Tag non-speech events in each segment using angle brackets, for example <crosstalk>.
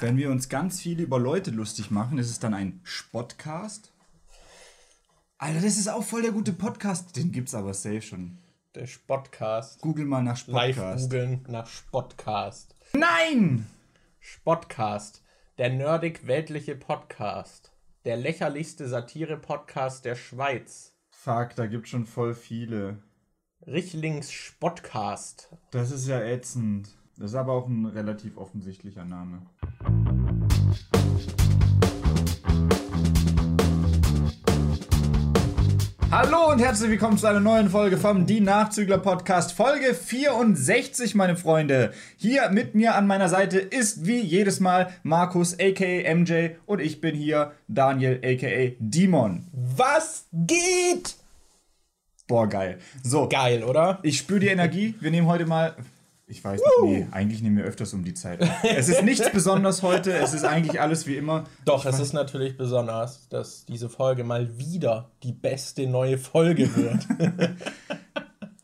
Wenn wir uns ganz viel über Leute lustig machen, ist es dann ein Spottcast? Alter, das ist auch voll der gute Podcast. Den gibt's aber safe schon. Der Spottcast. Google mal nach Live Spottcast. googeln nach Spottcast. Nein! Spottcast. Der nerdig-weltliche Podcast. Der lächerlichste Satire-Podcast der Schweiz. Fuck, da gibt's schon voll viele. Richlings Spottcast. Das ist ja ätzend. Das ist aber auch ein relativ offensichtlicher Name. Hallo und herzlich willkommen zu einer neuen Folge vom Die Nachzügler Podcast, Folge 64, meine Freunde. Hier mit mir an meiner Seite ist wie jedes Mal Markus aka MJ und ich bin hier Daniel aka Dimon. Was geht? Boah, geil. So, Geil, oder? ich spüre die Energie. Wir nehmen heute mal. Ich weiß nicht, nee, eigentlich nehmen wir öfters um die Zeit. Es ist nichts Besonderes heute, es ist eigentlich alles wie immer. Doch, es ist natürlich besonders, dass diese Folge mal wieder die beste neue Folge wird. <laughs>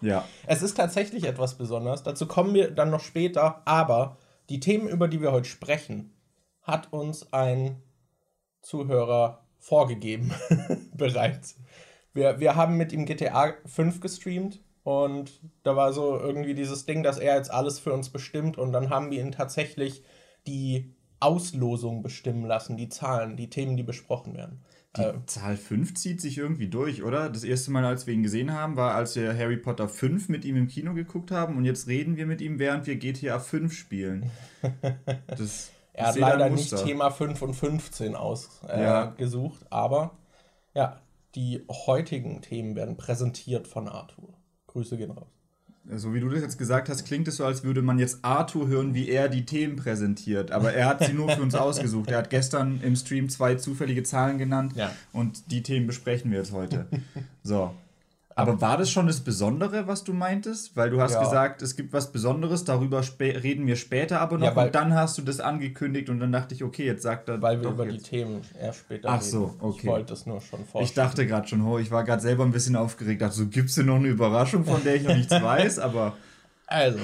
Ja. es ist tatsächlich etwas Besonderes. Dazu kommen wir dann noch später. Aber die Themen, über die wir heute sprechen, hat uns ein Zuhörer vorgegeben <laughs> bereits. Wir, wir haben mit ihm GTA 5 gestreamt und da war so irgendwie dieses Ding, dass er jetzt alles für uns bestimmt und dann haben wir ihn tatsächlich die Auslosung bestimmen lassen, die Zahlen, die Themen, die besprochen werden. Die Zahl 5 zieht sich irgendwie durch, oder? Das erste Mal, als wir ihn gesehen haben, war, als wir Harry Potter 5 mit ihm im Kino geguckt haben und jetzt reden wir mit ihm, während wir GTA 5 spielen. <laughs> Das, Er hat leider nicht. Thema 5 und 15 ausgesucht, äh, Ja. aber ja, die heutigen Themen werden präsentiert von Arthur. Grüße gehen raus. So wie du das jetzt gesagt hast, klingt es so, als würde man jetzt Arthur hören, wie er die Themen präsentiert. Aber er hat sie nur für uns <laughs> ausgesucht. Er hat gestern im Stream zwei zufällige Zahlen genannt Ja. und die Themen besprechen wir jetzt heute. So. Aber war das schon das Besondere, was du meintest? Weil du hast Ja. gesagt, es gibt was Besonderes, darüber reden wir später aber noch. Ja, weil- und dann hast du das angekündigt und dann dachte ich, okay, jetzt sagt er Weil wir doch über jetzt. die Themen erst später Ach reden. so, okay. Ich wollte es nur schon vorstellen. Ich dachte gerade schon, oh, ich war gerade selber ein bisschen aufgeregt. Dachte so, gibt es denn noch eine Überraschung, von der ich noch nichts <laughs> weiß? Aber Also,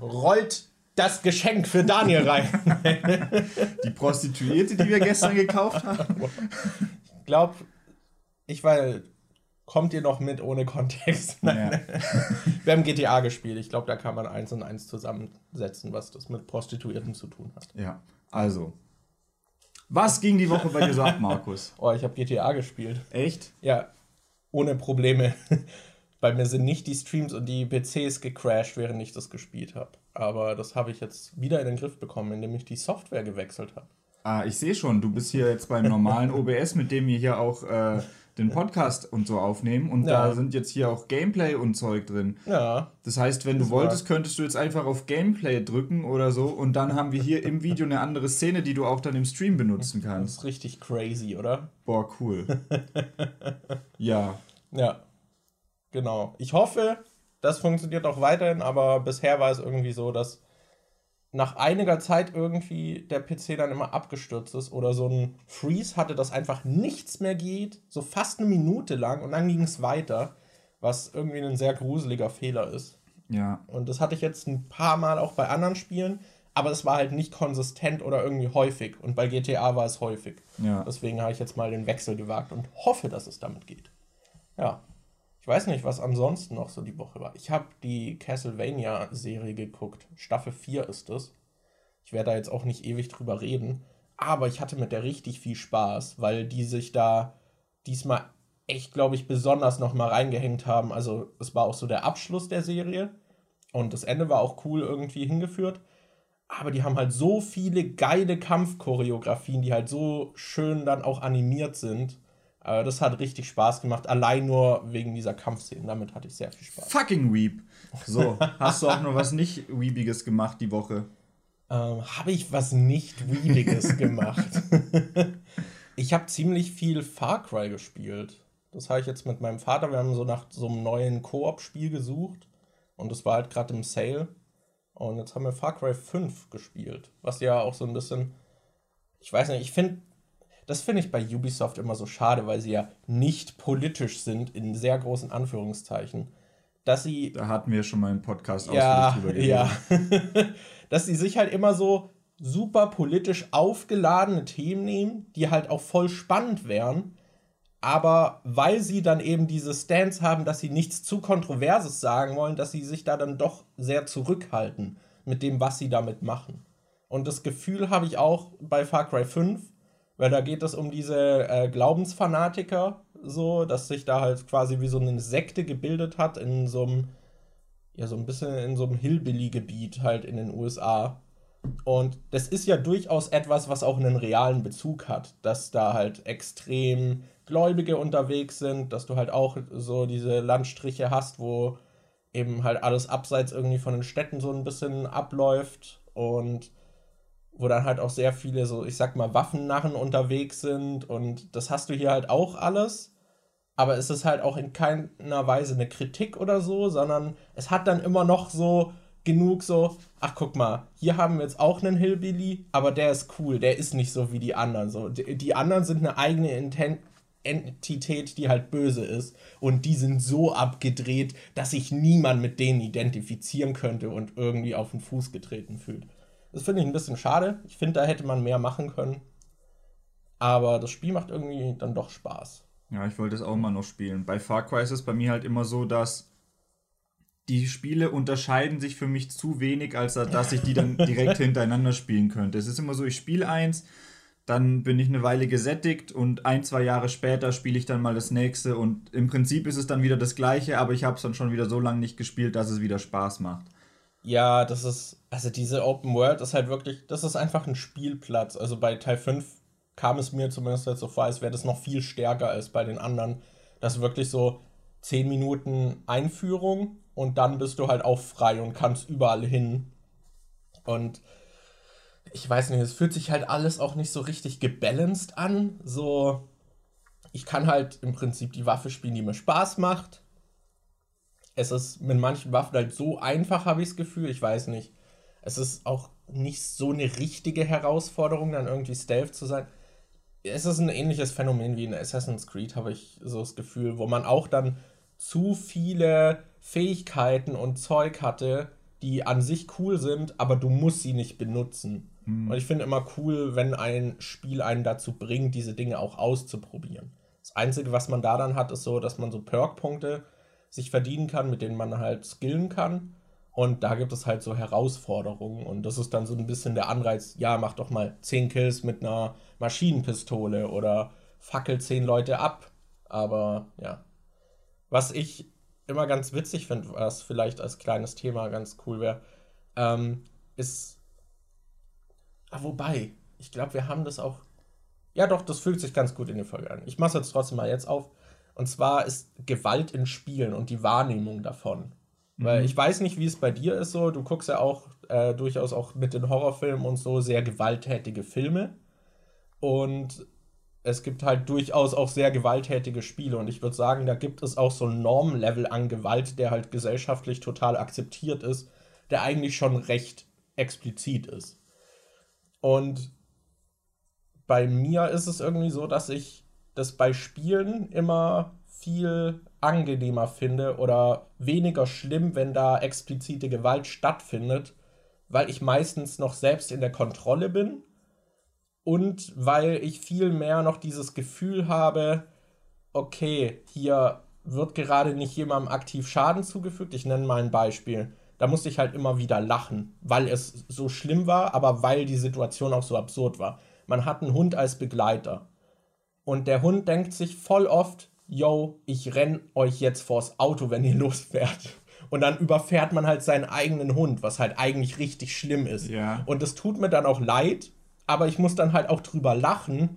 rollt das Geschenk für Daniel rein. <laughs> die Prostituierte, die wir gestern gekauft haben. Ich glaube, ich weil kommt ihr noch mit ohne Kontext? Ja. <laughs> Wir haben GTA gespielt. Ich glaube, da kann man eins und eins zusammensetzen, was das mit Prostituierten zu tun hat. Ja, also. Was ging die Woche bei dir so ab, <laughs> Markus? Oh, ich habe GTA gespielt. Echt? Ja, ohne Probleme. <laughs> Bei mir sind nicht die Streams und die PCs gecrashed, während ich das gespielt habe. Aber das habe ich jetzt wieder in den Griff bekommen, indem ich die Software gewechselt habe. Ah, ich sehe schon, du bist hier jetzt beim normalen OBS, mit dem wir hier auch äh, den Podcast und so aufnehmen. Und Ja. da sind jetzt hier auch Gameplay und Zeug drin. Ja, Das heißt, wenn du Das war- wolltest, könntest du jetzt einfach auf Gameplay drücken oder so. Und dann haben wir hier im Video eine andere Szene, die du auch dann im Stream benutzen das kannst. ist richtig crazy, oder? Boah, cool. <laughs> ja. Ja, genau. Ich hoffe, das funktioniert auch weiterhin, aber bisher war es irgendwie so, dass nach einiger Zeit irgendwie der PC dann immer abgestürzt ist oder so ein Freeze hatte, dass einfach nichts mehr geht, so fast eine Minute lang und dann ging es weiter, was irgendwie ein sehr gruseliger Fehler ist. Ja. Und das hatte ich jetzt ein paar Mal auch bei anderen Spielen, aber es war halt nicht konsistent oder irgendwie häufig. Und bei GTA war es häufig. Ja. Deswegen habe ich jetzt mal den Wechsel gewagt und hoffe, dass es damit geht. Ja. Ich weiß nicht, was ansonsten noch so die Woche war. Ich habe die Castlevania-Serie geguckt. Staffel 4 ist es. Ich werde da jetzt auch nicht ewig drüber reden. Aber ich hatte mit der richtig viel Spaß, weil die sich da diesmal echt, glaube ich, besonders nochmal reingehängt haben. Also es war auch so der Abschluss der Serie. Und das Ende war auch cool irgendwie hingeführt. Aber die haben halt so viele geile Kampfchoreografien, die halt so schön dann auch animiert sind. Äh, das hat richtig Spaß gemacht, allein nur wegen dieser Kampfszenen. Damit hatte ich sehr viel Spaß. Fucking Weep. So, hast du auch noch was nicht Weebiges gemacht die Woche? Ähm, habe ich was nicht Weediges <laughs> gemacht? ich habe ziemlich viel Far Cry gespielt. Das habe ich jetzt mit meinem Vater. Wir haben so nach so einem neuen Koop-Spiel gesucht. Und das war halt gerade im Sale. Und jetzt haben wir Far Cry 5 gespielt. Was ja auch so ein bisschen. Ich weiß nicht, ich finde. Das finde ich bei Ubisoft immer so schade, weil sie ja nicht politisch sind, in sehr großen Anführungszeichen. Dass sie Da hatten wir schon mal im Podcast ja, drüber geredet. ja. <laughs> dass sie sich halt immer so super politisch aufgeladene Themen nehmen, die halt auch voll spannend wären, aber weil sie dann eben diese Stance haben, dass sie nichts zu Kontroverses sagen wollen, dass sie sich da dann doch sehr zurückhalten mit dem, was sie damit machen. Und das Gefühl habe ich auch bei Far Cry 5, weil da geht es um diese äh, Glaubensfanatiker, so, dass sich da halt quasi wie so eine Sekte gebildet hat in so einem, ja, so ein bisschen in so einem Hillbilly-Gebiet halt in den USA. Und das ist ja durchaus etwas, was auch einen realen Bezug hat, dass da halt extrem Gläubige unterwegs sind, dass du halt auch so diese Landstriche hast, wo eben halt alles abseits irgendwie von den Städten so ein bisschen abläuft und wo dann halt auch sehr viele so, ich sag mal, Waffennarren unterwegs sind und das hast du hier halt auch alles, aber es ist halt auch in keiner Weise eine Kritik oder so, sondern es hat dann immer noch so genug so, ach guck mal, hier haben wir jetzt auch einen Hillbilly, aber der ist cool, der ist nicht so wie die anderen. So, die, die anderen sind eine eigene Inten Entität, die halt böse ist. Und die sind so abgedreht, dass sich niemand mit denen identifizieren könnte und irgendwie auf den Fuß getreten fühlt. Das finde ich ein bisschen schade. Ich finde, da hätte man mehr machen können. Aber das Spiel macht irgendwie dann doch Spaß. Ja, ich wollte es auch mal noch spielen. Bei Far Cry ist es bei mir halt immer so, dass die Spiele unterscheiden sich für mich zu wenig, als dass ich die dann <laughs> direkt hintereinander spielen könnte. Es ist immer so, ich spiele eins, dann bin ich eine Weile gesättigt und ein, zwei Jahre später spiele ich dann mal das nächste und im Prinzip ist es dann wieder das gleiche, aber ich habe es dann schon wieder so lange nicht gespielt, dass es wieder Spaß macht. Ja, das ist, also diese Open World ist halt wirklich, das ist einfach ein Spielplatz. Also bei Teil 5 kam es mir zumindest jetzt so vor, als wäre das noch viel stärker als bei den anderen. Das ist wirklich so 10 Minuten Einführung und dann bist du halt auch frei und kannst überall hin. Und ich weiß nicht, es fühlt sich halt alles auch nicht so richtig gebalanced an. So, ich kann halt im Prinzip die Waffe spielen, die mir Spaß macht. Es ist mit manchen Waffen halt so einfach, habe ich das Gefühl. Ich weiß nicht. Es ist auch nicht so eine richtige Herausforderung, dann irgendwie Stealth zu sein. Es ist ein ähnliches Phänomen wie in Assassin's Creed, habe ich so das Gefühl, wo man auch dann zu viele Fähigkeiten und Zeug hatte, die an sich cool sind, aber du musst sie nicht benutzen. Mhm. Und ich finde immer cool, wenn ein Spiel einen dazu bringt, diese Dinge auch auszuprobieren. Das Einzige, was man da dann hat, ist so, dass man so Perk-Punkte sich verdienen kann, mit denen man halt skillen kann. Und da gibt es halt so Herausforderungen. Und das ist dann so ein bisschen der Anreiz, ja, mach doch mal 10 Kills mit einer Maschinenpistole oder fackel 10 Leute ab. Aber ja. Was ich immer ganz witzig finde, was vielleicht als kleines Thema ganz cool wäre, ähm, ist. Ah, wobei, ich glaube, wir haben das auch. Ja, doch, das fühlt sich ganz gut in die Folge an. Ich mache es jetzt trotzdem mal jetzt auf. Und zwar ist Gewalt in Spielen und die Wahrnehmung davon. Mhm. Weil ich weiß nicht, wie es bei dir ist so. Du guckst ja auch äh, durchaus auch mit den Horrorfilmen und so sehr gewalttätige Filme. Und es gibt halt durchaus auch sehr gewalttätige Spiele und ich würde sagen, da gibt es auch so ein Normlevel an Gewalt, der halt gesellschaftlich total akzeptiert ist, der eigentlich schon recht explizit ist. Und bei mir ist es irgendwie so, dass ich das bei Spielen immer viel angenehmer finde oder weniger schlimm, wenn da explizite Gewalt stattfindet, weil ich meistens noch selbst in der Kontrolle bin und weil ich viel mehr noch dieses Gefühl habe, okay, hier wird gerade nicht jemandem aktiv Schaden zugefügt. Ich nenne mal ein Beispiel. Da musste ich halt immer wieder lachen, weil es so schlimm war, aber weil die Situation auch so absurd war. Man hat einen Hund als Begleiter. Und der Hund denkt sich voll oft, yo, ich renn euch jetzt vors Auto, wenn ihr <laughs> losfährt. Und dann überfährt man halt seinen eigenen Hund, was halt eigentlich richtig schlimm ist. Ja. Und es tut mir dann auch leid, aber ich muss dann halt auch drüber lachen,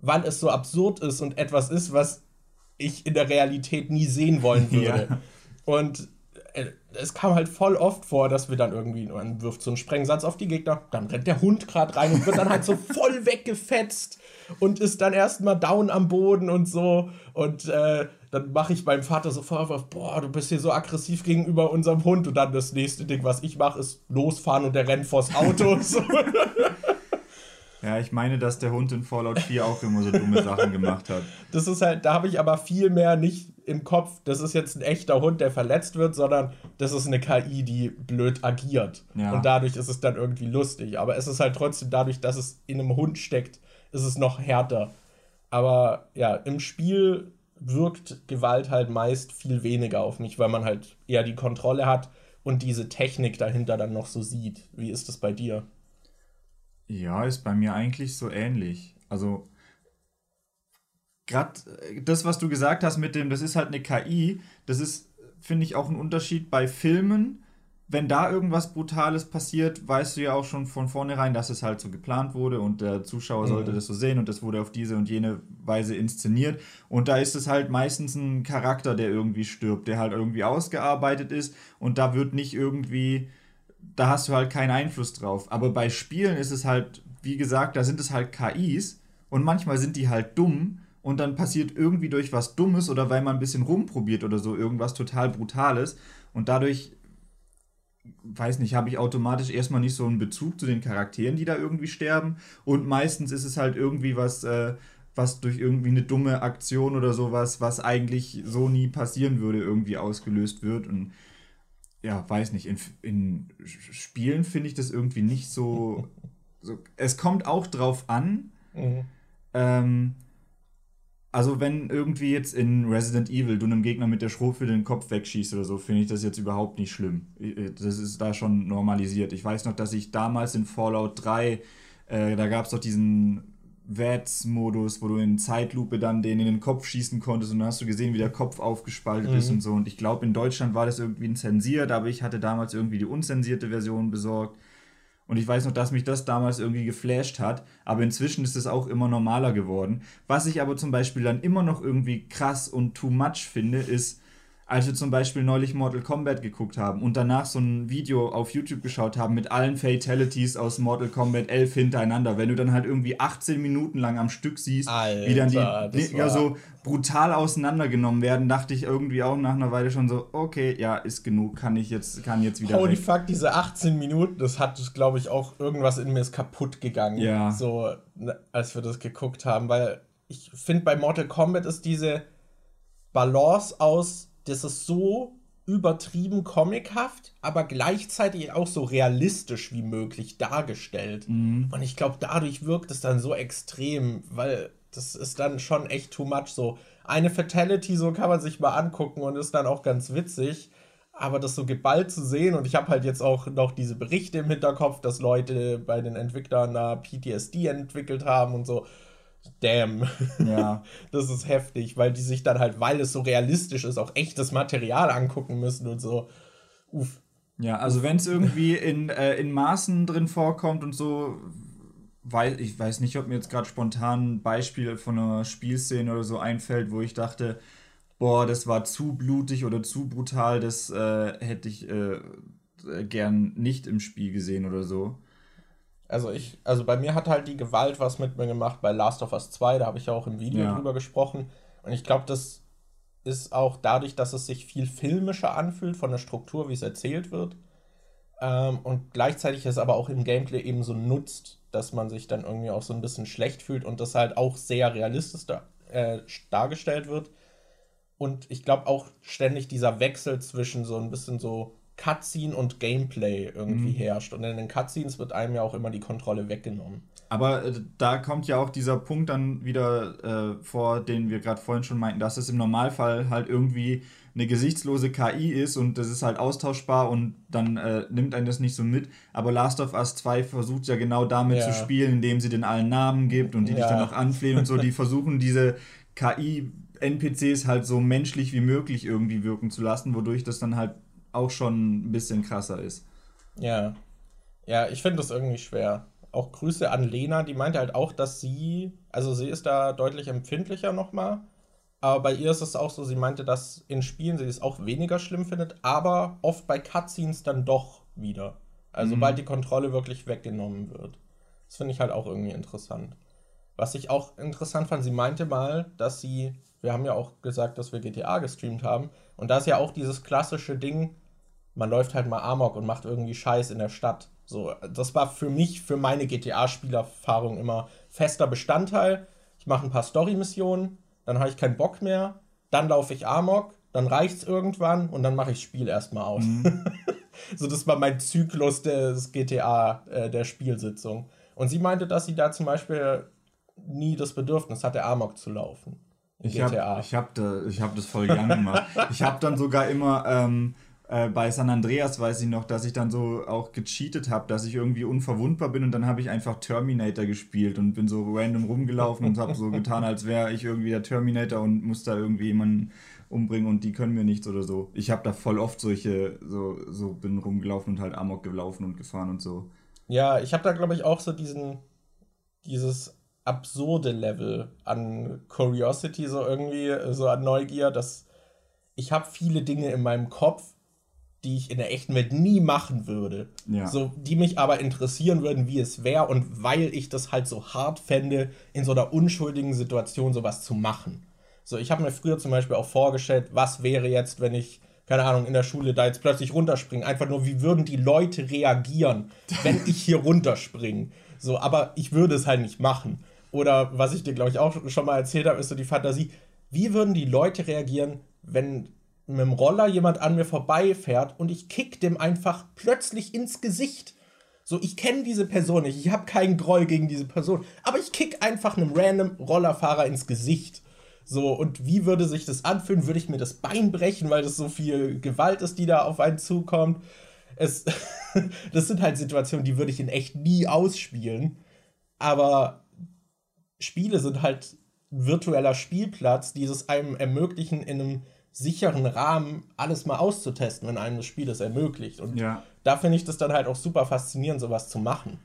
weil es so absurd ist und etwas ist, was ich in der Realität nie sehen wollen <laughs> würde. Ja. Und es kam halt voll oft vor, dass wir dann irgendwie, man wirft so einen Sprengsatz auf die Gegner, dann rennt der Hund gerade rein und wird dann halt so <laughs> voll weggefetzt und ist dann erstmal down am Boden und so. Und äh, dann mache ich meinem Vater so Vorwurf, boah, du bist hier so aggressiv gegenüber unserem Hund. Und dann das nächste Ding, was ich mache, ist losfahren und der rennt vors Auto. so. <laughs> Ja, ich meine, dass der Hund in Fallout 4 auch immer so dumme Sachen gemacht hat. Das ist halt, da habe ich aber viel mehr nicht im Kopf, das ist jetzt ein echter Hund, der verletzt wird, sondern das ist eine KI, die blöd agiert. Ja. Und dadurch ist es dann irgendwie lustig. Aber es ist halt trotzdem dadurch, dass es in einem Hund steckt, ist es noch härter. Aber ja, im Spiel wirkt Gewalt halt meist viel weniger auf mich, weil man halt eher die Kontrolle hat und diese Technik dahinter dann noch so sieht. Wie ist das bei dir? Ja, ist bei mir eigentlich so ähnlich. Also, gerade äh, das, was du gesagt hast mit dem, das ist halt eine KI, das ist, finde ich, auch ein Unterschied bei Filmen. Wenn da irgendwas Brutales passiert, weißt du ja auch schon von vornherein, dass es halt so geplant wurde und der Zuschauer mhm. sollte das so sehen und das wurde auf diese und jene Weise inszeniert. Und da ist es halt meistens ein Charakter, der irgendwie stirbt, der halt irgendwie ausgearbeitet ist und da wird nicht irgendwie da hast du halt keinen Einfluss drauf. Aber bei Spielen ist es halt, wie gesagt, da sind es halt KIs und manchmal sind die halt dumm und dann passiert irgendwie durch was Dummes oder weil man ein bisschen rumprobiert oder so irgendwas total Brutales und dadurch, weiß nicht, habe ich automatisch erstmal nicht so einen Bezug zu den Charakteren, die da irgendwie sterben und meistens ist es halt irgendwie was, äh, was durch irgendwie eine dumme Aktion oder sowas, was eigentlich so nie passieren würde, irgendwie ausgelöst wird und ja, weiß nicht, in, in Spielen finde ich das irgendwie nicht so, <laughs> so. Es kommt auch drauf an. Mhm. Ähm, also, wenn irgendwie jetzt in Resident Evil du einem Gegner mit der Schrotflinte den Kopf wegschießt oder so, finde ich das jetzt überhaupt nicht schlimm. Das ist da schon normalisiert. Ich weiß noch, dass ich damals in Fallout 3, äh, da gab es doch diesen VATS-Modus, wo du in Zeitlupe dann den in den Kopf schießen konntest und dann hast du gesehen, wie der Kopf aufgespaltet mhm. ist und so. Und ich glaube, in Deutschland war das irgendwie zensiert, aber ich hatte damals irgendwie die unzensierte Version besorgt. Und ich weiß noch, dass mich das damals irgendwie geflasht hat. Aber inzwischen ist es auch immer normaler geworden. Was ich aber zum Beispiel dann immer noch irgendwie krass und too much finde, ist, als wir zum Beispiel neulich Mortal Kombat geguckt haben und danach so ein Video auf YouTube geschaut haben mit allen Fatalities aus Mortal Kombat 11 hintereinander, wenn du dann halt irgendwie 18 Minuten lang am Stück siehst, Alter, wie dann die ja so brutal auseinandergenommen werden, dachte ich irgendwie auch nach einer Weile schon so, okay, ja, ist genug, kann ich jetzt, kann jetzt wieder. Holy weg. fuck, diese 18 Minuten, das hat, glaube ich, auch irgendwas in mir ist kaputt gegangen. Ja. So, ne, als wir das geguckt haben, weil ich finde, bei Mortal Kombat ist diese Balance aus das ist so übertrieben comichaft, aber gleichzeitig auch so realistisch wie möglich dargestellt. Mhm. Und ich glaube, dadurch wirkt es dann so extrem, weil das ist dann schon echt too much. So eine Fatality, so kann man sich mal angucken und ist dann auch ganz witzig. Aber das so geballt zu sehen, und ich habe halt jetzt auch noch diese Berichte im Hinterkopf, dass Leute bei den Entwicklern da PTSD entwickelt haben und so damn. Ja. <laughs> Das ist heftig, weil die sich dann halt, weil es so realistisch ist, auch echtes Material angucken müssen und so. Uff. Ja, also wenn es irgendwie in, äh, in Maßen drin vorkommt und so, weil ich weiß nicht, ob mir jetzt gerade spontan ein Beispiel von einer Spielszene oder so einfällt, wo ich dachte, boah, das war zu blutig oder zu brutal, das äh, hätte ich äh, gern nicht im Spiel gesehen oder so. Also ich, also bei mir hat halt die Gewalt was mit mir gemacht bei Last of Us 2, da habe ich ja auch im Video ja. drüber gesprochen. Und ich glaube, das ist auch dadurch, dass es sich viel filmischer anfühlt von der Struktur, wie es erzählt wird. Ähm, und gleichzeitig es aber auch im Gameplay eben so nutzt, dass man sich dann irgendwie auch so ein bisschen schlecht fühlt und das halt auch sehr realistisch da, äh, dargestellt wird. Und ich glaube auch ständig dieser Wechsel zwischen so ein bisschen so Cutscene und Gameplay irgendwie mhm. herrscht. Und in den Cutscenes wird einem ja auch immer die Kontrolle weggenommen. Aber äh, da kommt ja auch dieser Punkt dann wieder äh, vor, den wir gerade vorhin schon meinten, dass es im Normalfall halt irgendwie eine gesichtslose KI ist und das ist halt austauschbar und dann äh, nimmt einen das nicht so mit. Aber Last of Us 2 versucht ja genau damit ja. zu spielen, indem sie den allen Namen gibt und die ja. dich dann auch anflehen und so. Die versuchen diese KI-NPCs halt so menschlich wie möglich irgendwie wirken zu lassen, wodurch das dann halt auch schon ein bisschen krasser ist. Ja. Ja, ich finde das irgendwie schwer. Auch Grüße an Lena, die meinte halt auch, dass sie, also sie ist da deutlich empfindlicher nochmal. Aber bei ihr ist es auch so, sie meinte, dass in Spielen sie es auch weniger schlimm findet, aber oft bei Cutscenes dann doch wieder. Also mhm. sobald die Kontrolle wirklich weggenommen wird. Das finde ich halt auch irgendwie interessant. Was ich auch interessant fand, sie meinte mal, dass sie, wir haben ja auch gesagt, dass wir GTA gestreamt haben, und da ist ja auch dieses klassische Ding, man läuft halt mal Amok und macht irgendwie Scheiß in der Stadt. So, das war für mich, für meine GTA-Spielerfahrung immer fester Bestandteil. Ich mache ein paar Story-Missionen, dann habe ich keinen Bock mehr, dann laufe ich Amok, dann reicht's irgendwann und dann mache ich das Spiel erstmal aus. Mhm. <laughs> so, das war mein Zyklus des GTA, äh, der Spielsitzung. Und sie meinte, dass sie da zum Beispiel nie das Bedürfnis hatte, Amok zu laufen. Ich habe hab da, hab das voll gern gemacht. <laughs> ich habe dann sogar immer ähm, äh, bei San Andreas weiß ich noch, dass ich dann so auch gecheatet habe, dass ich irgendwie unverwundbar bin und dann habe ich einfach Terminator gespielt und bin so random rumgelaufen und habe so <laughs> getan, als wäre ich irgendwie der Terminator und muss da irgendwie jemanden umbringen und die können mir nichts oder so. Ich habe da voll oft solche, so, so bin rumgelaufen und halt Amok gelaufen und gefahren und so. Ja, ich habe da glaube ich auch so diesen, dieses absurde Level an Curiosity, so irgendwie, so an Neugier, dass ich habe viele Dinge in meinem Kopf, die ich in der echten Welt nie machen würde. Ja. So, die mich aber interessieren würden, wie es wäre und weil ich das halt so hart fände, in so einer unschuldigen Situation sowas zu machen. So, ich habe mir früher zum Beispiel auch vorgestellt, was wäre jetzt, wenn ich, keine Ahnung, in der Schule da jetzt plötzlich runterspringe. Einfach nur, wie würden die Leute reagieren, wenn ich hier runterspringe. So, aber ich würde es halt nicht machen. Oder was ich dir, glaube ich, auch schon mal erzählt habe, ist so die Fantasie, wie würden die Leute reagieren, wenn mit dem Roller jemand an mir vorbeifährt und ich kick dem einfach plötzlich ins Gesicht. So, ich kenne diese Person nicht, ich habe keinen Groll gegen diese Person, aber ich kick einfach einem random Rollerfahrer ins Gesicht. So, und wie würde sich das anfühlen? Würde ich mir das Bein brechen, weil das so viel Gewalt ist, die da auf einen zukommt? Es, <laughs> das sind halt Situationen, die würde ich in echt nie ausspielen. Aber Spiele sind halt virtueller Spielplatz, die es einem ermöglichen, in einem sicheren Rahmen alles mal auszutesten, wenn einem das Spiel das ermöglicht. Und ja. da finde ich das dann halt auch super faszinierend, sowas zu machen.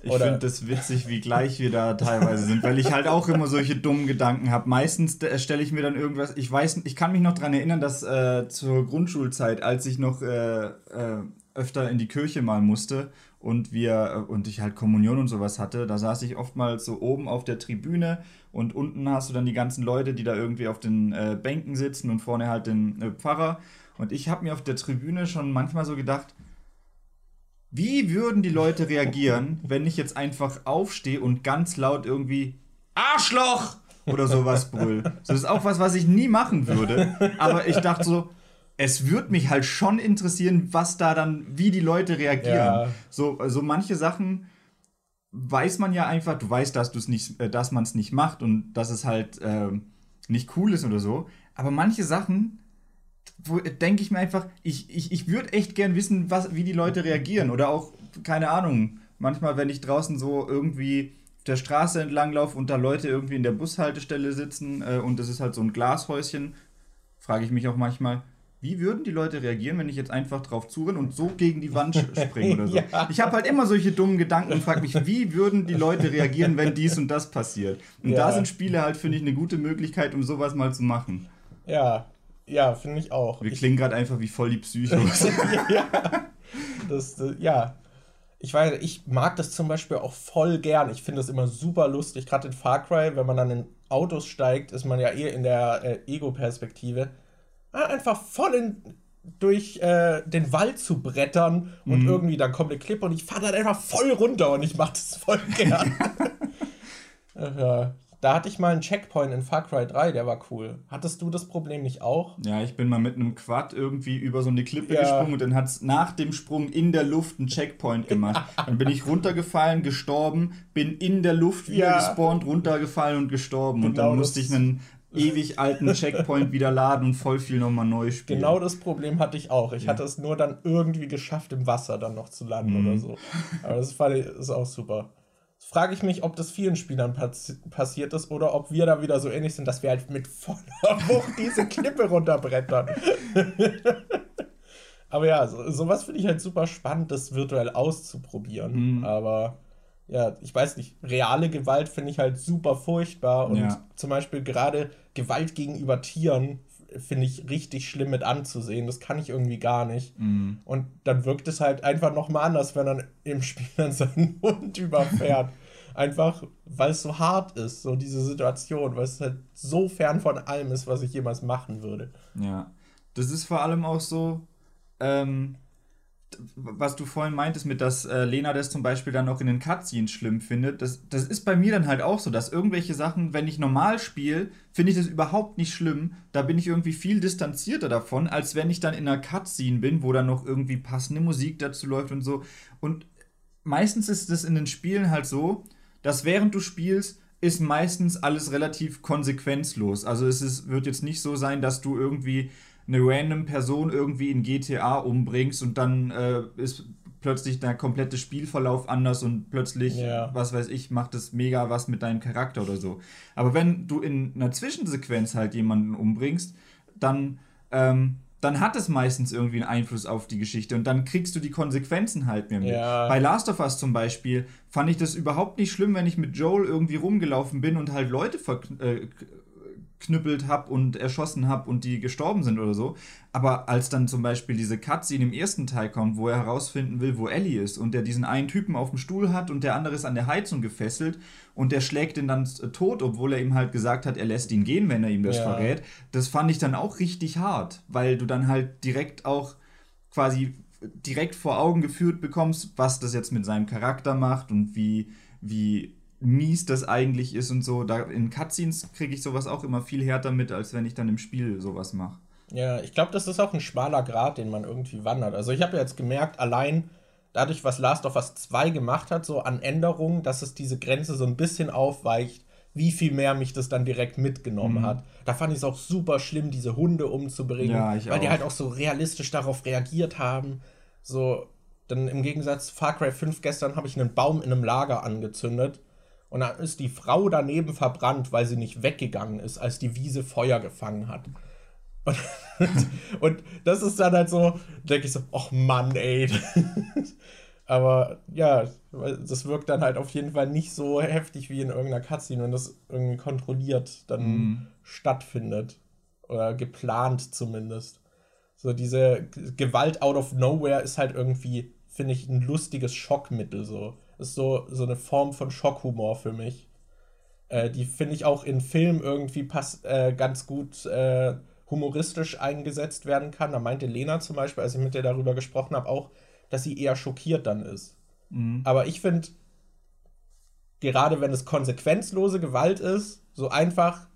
Ich finde das witzig, wie gleich wir da teilweise sind, weil ich halt auch immer solche dummen Gedanken habe. Meistens stelle ich mir dann irgendwas, ich weiß, ich kann mich noch daran erinnern, dass äh, zur Grundschulzeit, als ich noch äh, äh, öfter in die Kirche mal musste und wir äh, und ich halt Kommunion und sowas hatte, da saß ich oftmals so oben auf der Tribüne und unten hast du dann die ganzen Leute, die da irgendwie auf den äh, Bänken sitzen und vorne halt den äh, Pfarrer. Und ich habe mir auf der Tribüne schon manchmal so gedacht, wie würden die Leute reagieren, wenn ich jetzt einfach aufstehe und ganz laut irgendwie Arschloch oder sowas brüll? Das ist auch was, was ich nie machen würde. Aber ich dachte so, es würde mich halt schon interessieren, was da dann, wie die Leute reagieren. Ja. So, so manche Sachen weiß man ja einfach, du weißt, dass du es nicht, äh, dass man es nicht macht und dass es halt äh, nicht cool ist oder so. Aber manche Sachen, wo denke ich mir einfach, ich, ich, ich würde echt gern wissen, was, wie die Leute reagieren. Oder auch, keine Ahnung, manchmal, wenn ich draußen so irgendwie auf der Straße entlang laufe und da Leute irgendwie in der Bushaltestelle sitzen äh, und das ist halt so ein Glashäuschen, frage ich mich auch manchmal, wie würden die Leute reagieren, wenn ich jetzt einfach drauf zurenne und so gegen die Wand <laughs> springe oder so? ja. Ich habe halt immer solche dummen Gedanken und frage mich, wie würden die Leute reagieren, wenn dies und das passiert? Und ja. da sind Spiele halt, finde ich, eine gute Möglichkeit, um sowas mal zu machen. Ja, ja, finde ich auch. Wir ich klingen gerade einfach wie voll die Psychos. <laughs> ja, das, das, ja. Ich weiß, ich mag das zum Beispiel auch voll gern. Ich finde das immer super lustig, gerade in Far Cry, wenn man dann in Autos steigt, ist man ja eher in der äh, Ego-Perspektive einfach voll in, durch äh, den Wald zu brettern und mhm. irgendwie dann kommt eine Klippe und ich fahre dann einfach voll runter und ich mache das voll <laughs> gern. ja. Da hatte ich mal einen Checkpoint in Far Cry 3, der war cool. Hattest du das Problem nicht auch? Ja, ich bin mal mit einem Quad irgendwie über so eine Klippe ja. gesprungen und dann hat es nach dem Sprung in der Luft einen Checkpoint gemacht. <laughs> dann bin ich runtergefallen, gestorben, bin in der Luft wieder ja. gespawnt, runtergefallen und gestorben. Genau und dann musste ich einen ewig alten Checkpoint wieder laden und voll viel nochmal neu spielen. Genau das Problem hatte ich auch. Ich ja. hatte es nur dann irgendwie geschafft, im Wasser dann noch zu landen mhm. oder so. Aber das fand ich, ist auch super. Jetzt frage ich mich, ob das vielen Spielern passi passiert ist oder ob wir da wieder so ähnlich sind, dass wir halt mit voller <laughs> Wucht diese Klippe runterbrettern. <laughs> Aber ja, so, sowas finde ich halt super spannend, das virtuell auszuprobieren. Mhm. Aber ja, ich weiß nicht, reale Gewalt finde ich halt super furchtbar und ja. zum Beispiel gerade Gewalt gegenüber Tieren finde ich richtig schlimm mit anzusehen. Das kann ich irgendwie gar nicht. Mhm. Und dann wirkt es halt einfach nochmal anders, wenn dann im Spiel dann seinen <laughs> Hund überfährt. einfach, weil es so hart ist, so diese Situation, weil es halt so fern von allem ist, was ich jemals machen würde. Ja, das ist vor allem auch so, ähm, was du vorhin meintest, mit dass äh, Lena das zum Beispiel dann auch in den Cutscenes schlimm findet, das, das ist bei mir dann halt auch so, dass irgendwelche Sachen, wenn ich normal spiele, finde ich das überhaupt nicht schlimm. Da bin ich irgendwie viel distanzierter davon, als wenn ich dann in einer Cutscene bin, wo dann noch irgendwie passende Musik dazu läuft und so. Und meistens ist es in den Spielen halt so, dass während du spielst, ist meistens alles relativ konsequenzlos. Also es ist, wird jetzt nicht so sein, dass du irgendwie eine random Person irgendwie in GTA umbringst und dann äh, ist plötzlich der komplette Spielverlauf anders und plötzlich, ja. was weiß ich, macht es mega was mit deinem Charakter oder so. Aber wenn du in einer Zwischensequenz halt jemanden umbringst, dann, ähm, dann hat es meistens irgendwie einen Einfluss auf die Geschichte und dann kriegst du die Konsequenzen halt mehr mit. Ja. Bei Last of Us zum Beispiel fand ich das überhaupt nicht schlimm, wenn ich mit Joel irgendwie rumgelaufen bin und halt Leute äh, geknüppelt habe und erschossen habe und die gestorben sind oder so. Aber als dann zum Beispiel diese Cutscene im ersten Teil kommt, wo er herausfinden will, wo Ellie ist und der diesen einen Typen auf dem Stuhl hat und der andere ist an der Heizung gefesselt und der schlägt ihn dann tot, obwohl er ihm halt gesagt hat, er lässt ihn gehen, wenn er ihm das ja. verrät. Das fand ich dann auch richtig hart, weil du dann halt direkt auch quasi direkt vor Augen geführt bekommst, was das jetzt mit seinem Charakter macht und wie, wie mies das eigentlich ist und so. Da in Cutscenes kriege ich sowas auch immer viel härter mit, als wenn ich dann im Spiel sowas mache. Ja, ich glaube, das ist auch ein schmaler Grad, den man irgendwie wandert. Also ich habe ja jetzt gemerkt, allein dadurch, was Last of Us 2 gemacht hat, so an Änderungen, dass es diese Grenze so ein bisschen aufweicht, wie viel mehr mich das dann direkt mitgenommen mhm. hat. Da fand ich es auch super schlimm, diese Hunde umzubringen, ja, weil auch. die halt auch so realistisch darauf reagiert haben. So, dann im Gegensatz Far Cry 5 gestern habe ich einen Baum in einem Lager angezündet und dann ist die Frau daneben verbrannt, weil sie nicht weggegangen ist, als die Wiese Feuer gefangen hat. Und, <laughs> und das ist dann halt so, denke ich so, ach Mann, ey. <laughs> Aber ja, das wirkt dann halt auf jeden Fall nicht so heftig wie in irgendeiner Cutscene, wenn das irgendwie kontrolliert dann mm. stattfindet. Oder geplant zumindest. So diese Gewalt out of nowhere ist halt irgendwie, finde ich, ein lustiges Schockmittel so ist so, so eine Form von Schockhumor für mich. Äh, die finde ich auch in Filmen irgendwie pass, äh, ganz gut äh, humoristisch eingesetzt werden kann. Da meinte Lena zum Beispiel, als ich mit der darüber gesprochen habe, auch, dass sie eher schockiert dann ist. Mhm. Aber ich finde, gerade wenn es konsequenzlose Gewalt ist, so einfach,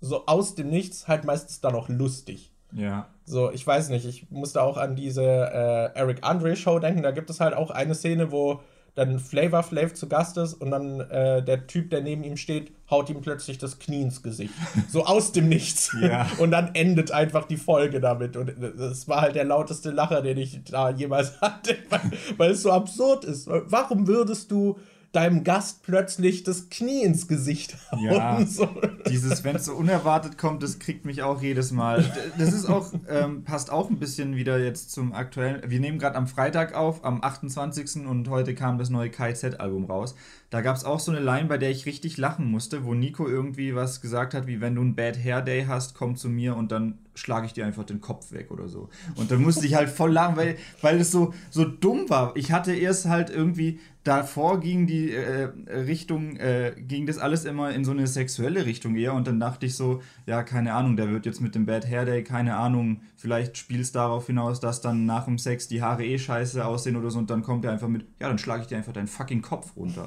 so aus dem Nichts, halt meistens dann auch lustig. Ja. So, ich weiß nicht, ich musste auch an diese äh, Eric Andre Show denken. Da gibt es halt auch eine Szene, wo dann Flavor Flav zu Gast ist und dann äh, der Typ, der neben ihm steht, haut ihm plötzlich das Knie ins Gesicht. <laughs> So aus dem Nichts. Ja. Und dann endet einfach die Folge damit. Und das war halt der lauteste Lacher, den ich da jemals <laughs> hatte, weil, weil es so absurd ist. Warum würdest du deinem Gast plötzlich das Knie ins Gesicht hauen. Ja, so. dieses, wenn es so unerwartet kommt, das kriegt mich auch jedes Mal. <laughs> Das ist auch, ähm, passt auch ein bisschen wieder jetzt zum aktuellen. Wir nehmen gerade am Freitag auf, am 28. und heute kam das neue KZ-Album raus. Da gab es auch so eine Line, bei der ich richtig lachen musste, wo Nico irgendwie was gesagt hat, wie wenn du ein Bad Hair Day hast, komm zu mir und dann schlage ich dir einfach den Kopf weg oder so. Und dann musste ich halt voll lachen, weil, weil es so, so dumm war. Ich hatte erst halt irgendwie, davor ging die äh, Richtung, äh, ging das alles immer in so eine sexuelle Richtung eher und dann dachte ich so, ja, keine Ahnung, der wird jetzt mit dem Bad Hair Day, keine Ahnung, vielleicht spielst darauf hinaus, dass dann nach dem Sex die Haare eh scheiße aussehen oder so und dann kommt er einfach mit, ja, dann schlage ich dir einfach deinen fucking Kopf runter.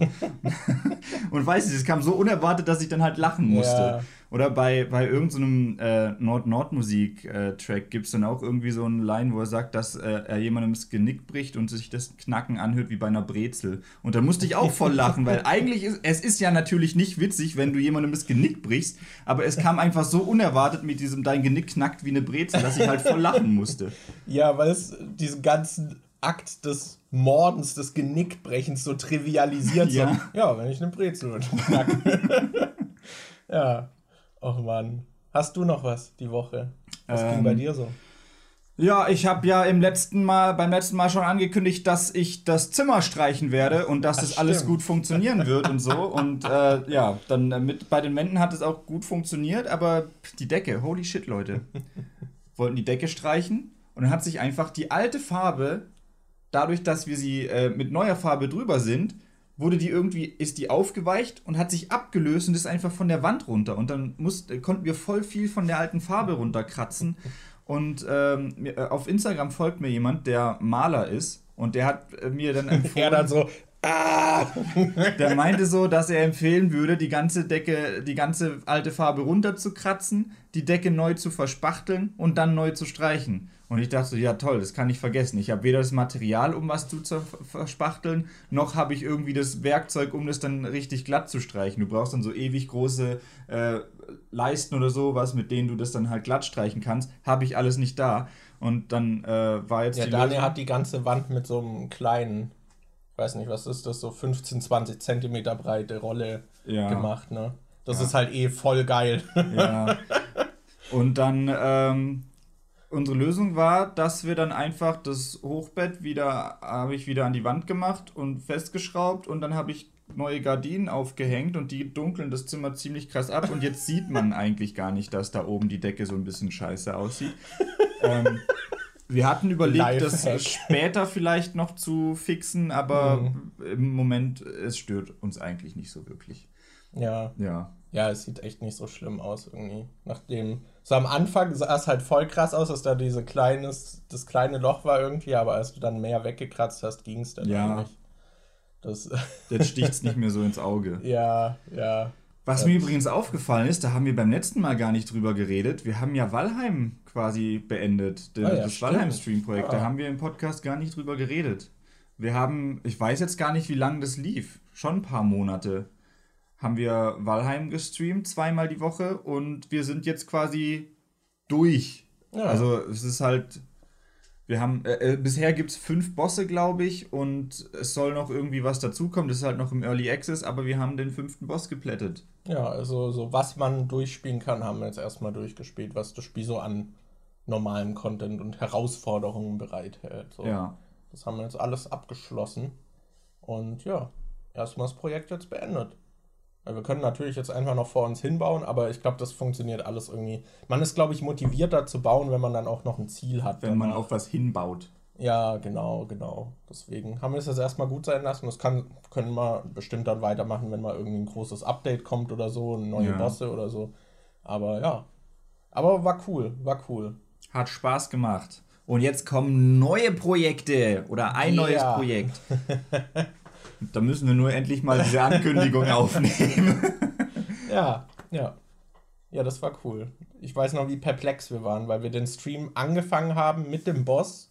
<laughs> und weiß nicht, es kam so unerwartet, dass ich dann halt lachen musste. Ja. Oder bei, bei irgendeinem so äh, Nord-Nord-Musik-Track äh, gibt es dann auch irgendwie so eine Line, wo er sagt, dass äh, er jemandem das Genick bricht und sich das Knacken anhört wie bei einer Brezel. Und da musste ich auch voll lachen, weil <laughs> eigentlich ist es ist ja natürlich nicht witzig, wenn du jemandem das Genick brichst, aber es kam einfach so unerwartet mit diesem dein Genick knackt wie eine Brezel, dass ich halt voll lachen musste. Ja, weil es diesen ganzen Akt des Mordens, des Genickbrechens so trivialisiert. Ja, so, ja wenn ich eine Brezel knacke. <laughs> ja. Och Mann. Hast du noch was die Woche? Was ähm, ging bei dir so? Ja, ich habe ja im letzten Mal, beim letzten Mal schon angekündigt, dass ich das Zimmer streichen werde und dass Ach, das alles gut funktionieren wird und so. Und äh, ja, dann äh, mit bei den Wänden hat es auch gut funktioniert, aber die Decke, holy shit, Leute. <laughs> Wollten die Decke streichen und dann hat sich einfach die alte Farbe, dadurch, dass wir sie äh, mit neuer Farbe drüber sind, wurde die irgendwie, ist die aufgeweicht und hat sich abgelöst und ist einfach von der Wand runter. Und dann mussten, konnten wir voll viel von der alten Farbe runterkratzen. Und ähm, äh, auf Instagram folgt mir jemand, der Maler ist. Und der hat äh, mir dann <laughs> empfohlen. Er dann so, ah! <laughs> Der meinte so, dass er empfehlen würde, die ganze Decke, die ganze alte Farbe runterzukratzen, die Decke neu zu verspachteln und dann neu zu streichen. Und ich dachte so, ja toll, das kann ich vergessen. Ich habe weder das Material, um was zu verspachteln, noch habe ich irgendwie das Werkzeug, um das dann richtig glatt zu streichen. Du brauchst dann so ewig große äh, Leisten oder sowas, mit denen du das dann halt glatt streichen kannst. Habe ich alles nicht da. Und dann äh, war jetzt Ja, die Daniel Lösung- hat die ganze Wand mit so einem kleinen, ich weiß nicht, was ist das, so 15, 20 Zentimeter breite Rolle Ja. gemacht, ne? Das Ja. ist halt eh voll geil. Ja. <laughs> Und dann, ähm, unsere Lösung war, dass wir dann einfach das Hochbett wieder, habe ich wieder an die Wand gemacht und festgeschraubt und dann habe ich neue Gardinen aufgehängt und die dunkeln das Zimmer ziemlich krass ab und jetzt sieht man <laughs> eigentlich gar nicht, dass da oben die Decke so ein bisschen scheiße aussieht. ähm, wir hatten überlegt, das später vielleicht noch zu fixen, aber Mhm. im Moment, es stört uns eigentlich nicht so wirklich. ja. Ja. Ja, es sieht echt nicht so schlimm aus irgendwie. Nachdem, so am Anfang sah es halt voll krass aus, dass da diese kleines, das kleine Loch war irgendwie, aber als du dann mehr weggekratzt hast, ging es dann Ja. eigentlich. Das, <laughs> Jetzt sticht es nicht mehr so ins Auge. ja, ja. Was Ja. mir übrigens aufgefallen ist, da haben wir beim letzten Mal gar nicht drüber geredet. Wir haben ja Valheim quasi beendet, den, Ah ja, das. Valheim-Stream-Projekt. Da Ah. haben wir im Podcast gar nicht drüber geredet. Wir haben, ich weiß jetzt gar nicht, wie lange das lief. Schon ein paar Monate haben wir Valheim gestreamt, zweimal die Woche. Und wir sind jetzt quasi durch. Ja. Also es ist halt, wir haben, äh, äh, bisher gibt es fünf Bosse, glaube ich, und es soll noch irgendwie was dazukommen. Das ist halt noch im Early Access, aber wir haben den fünften Boss geplättet. Ja, also so was man durchspielen kann, haben wir jetzt erstmal durchgespielt, was das Spiel so an normalem Content und Herausforderungen bereithält. So. Ja. Das haben wir jetzt alles abgeschlossen. Und ja, erstmal das Projekt jetzt beendet. Weil wir können natürlich jetzt einfach noch vor uns hinbauen, aber ich glaube, das funktioniert alles irgendwie. Man ist, glaube ich, motivierter zu bauen, wenn man dann auch noch ein Ziel hat. wenn man auf was hinbaut. Ja, genau, genau. Deswegen haben wir es jetzt erstmal gut sein lassen. Das kann, können wir bestimmt dann weitermachen, wenn mal irgendwie ein großes Update kommt oder so, neue Ja. Bosse oder so. Aber ja. Aber war cool, war cool. Hat Spaß gemacht. Und jetzt kommen neue Projekte oder ein Yeah. neues Projekt. <laughs> da müssen wir nur endlich mal diese Ankündigung <laughs> aufnehmen. Ja, ja. Ja, das war cool. Ich weiß noch, wie perplex wir waren, weil wir den Stream angefangen haben mit dem Boss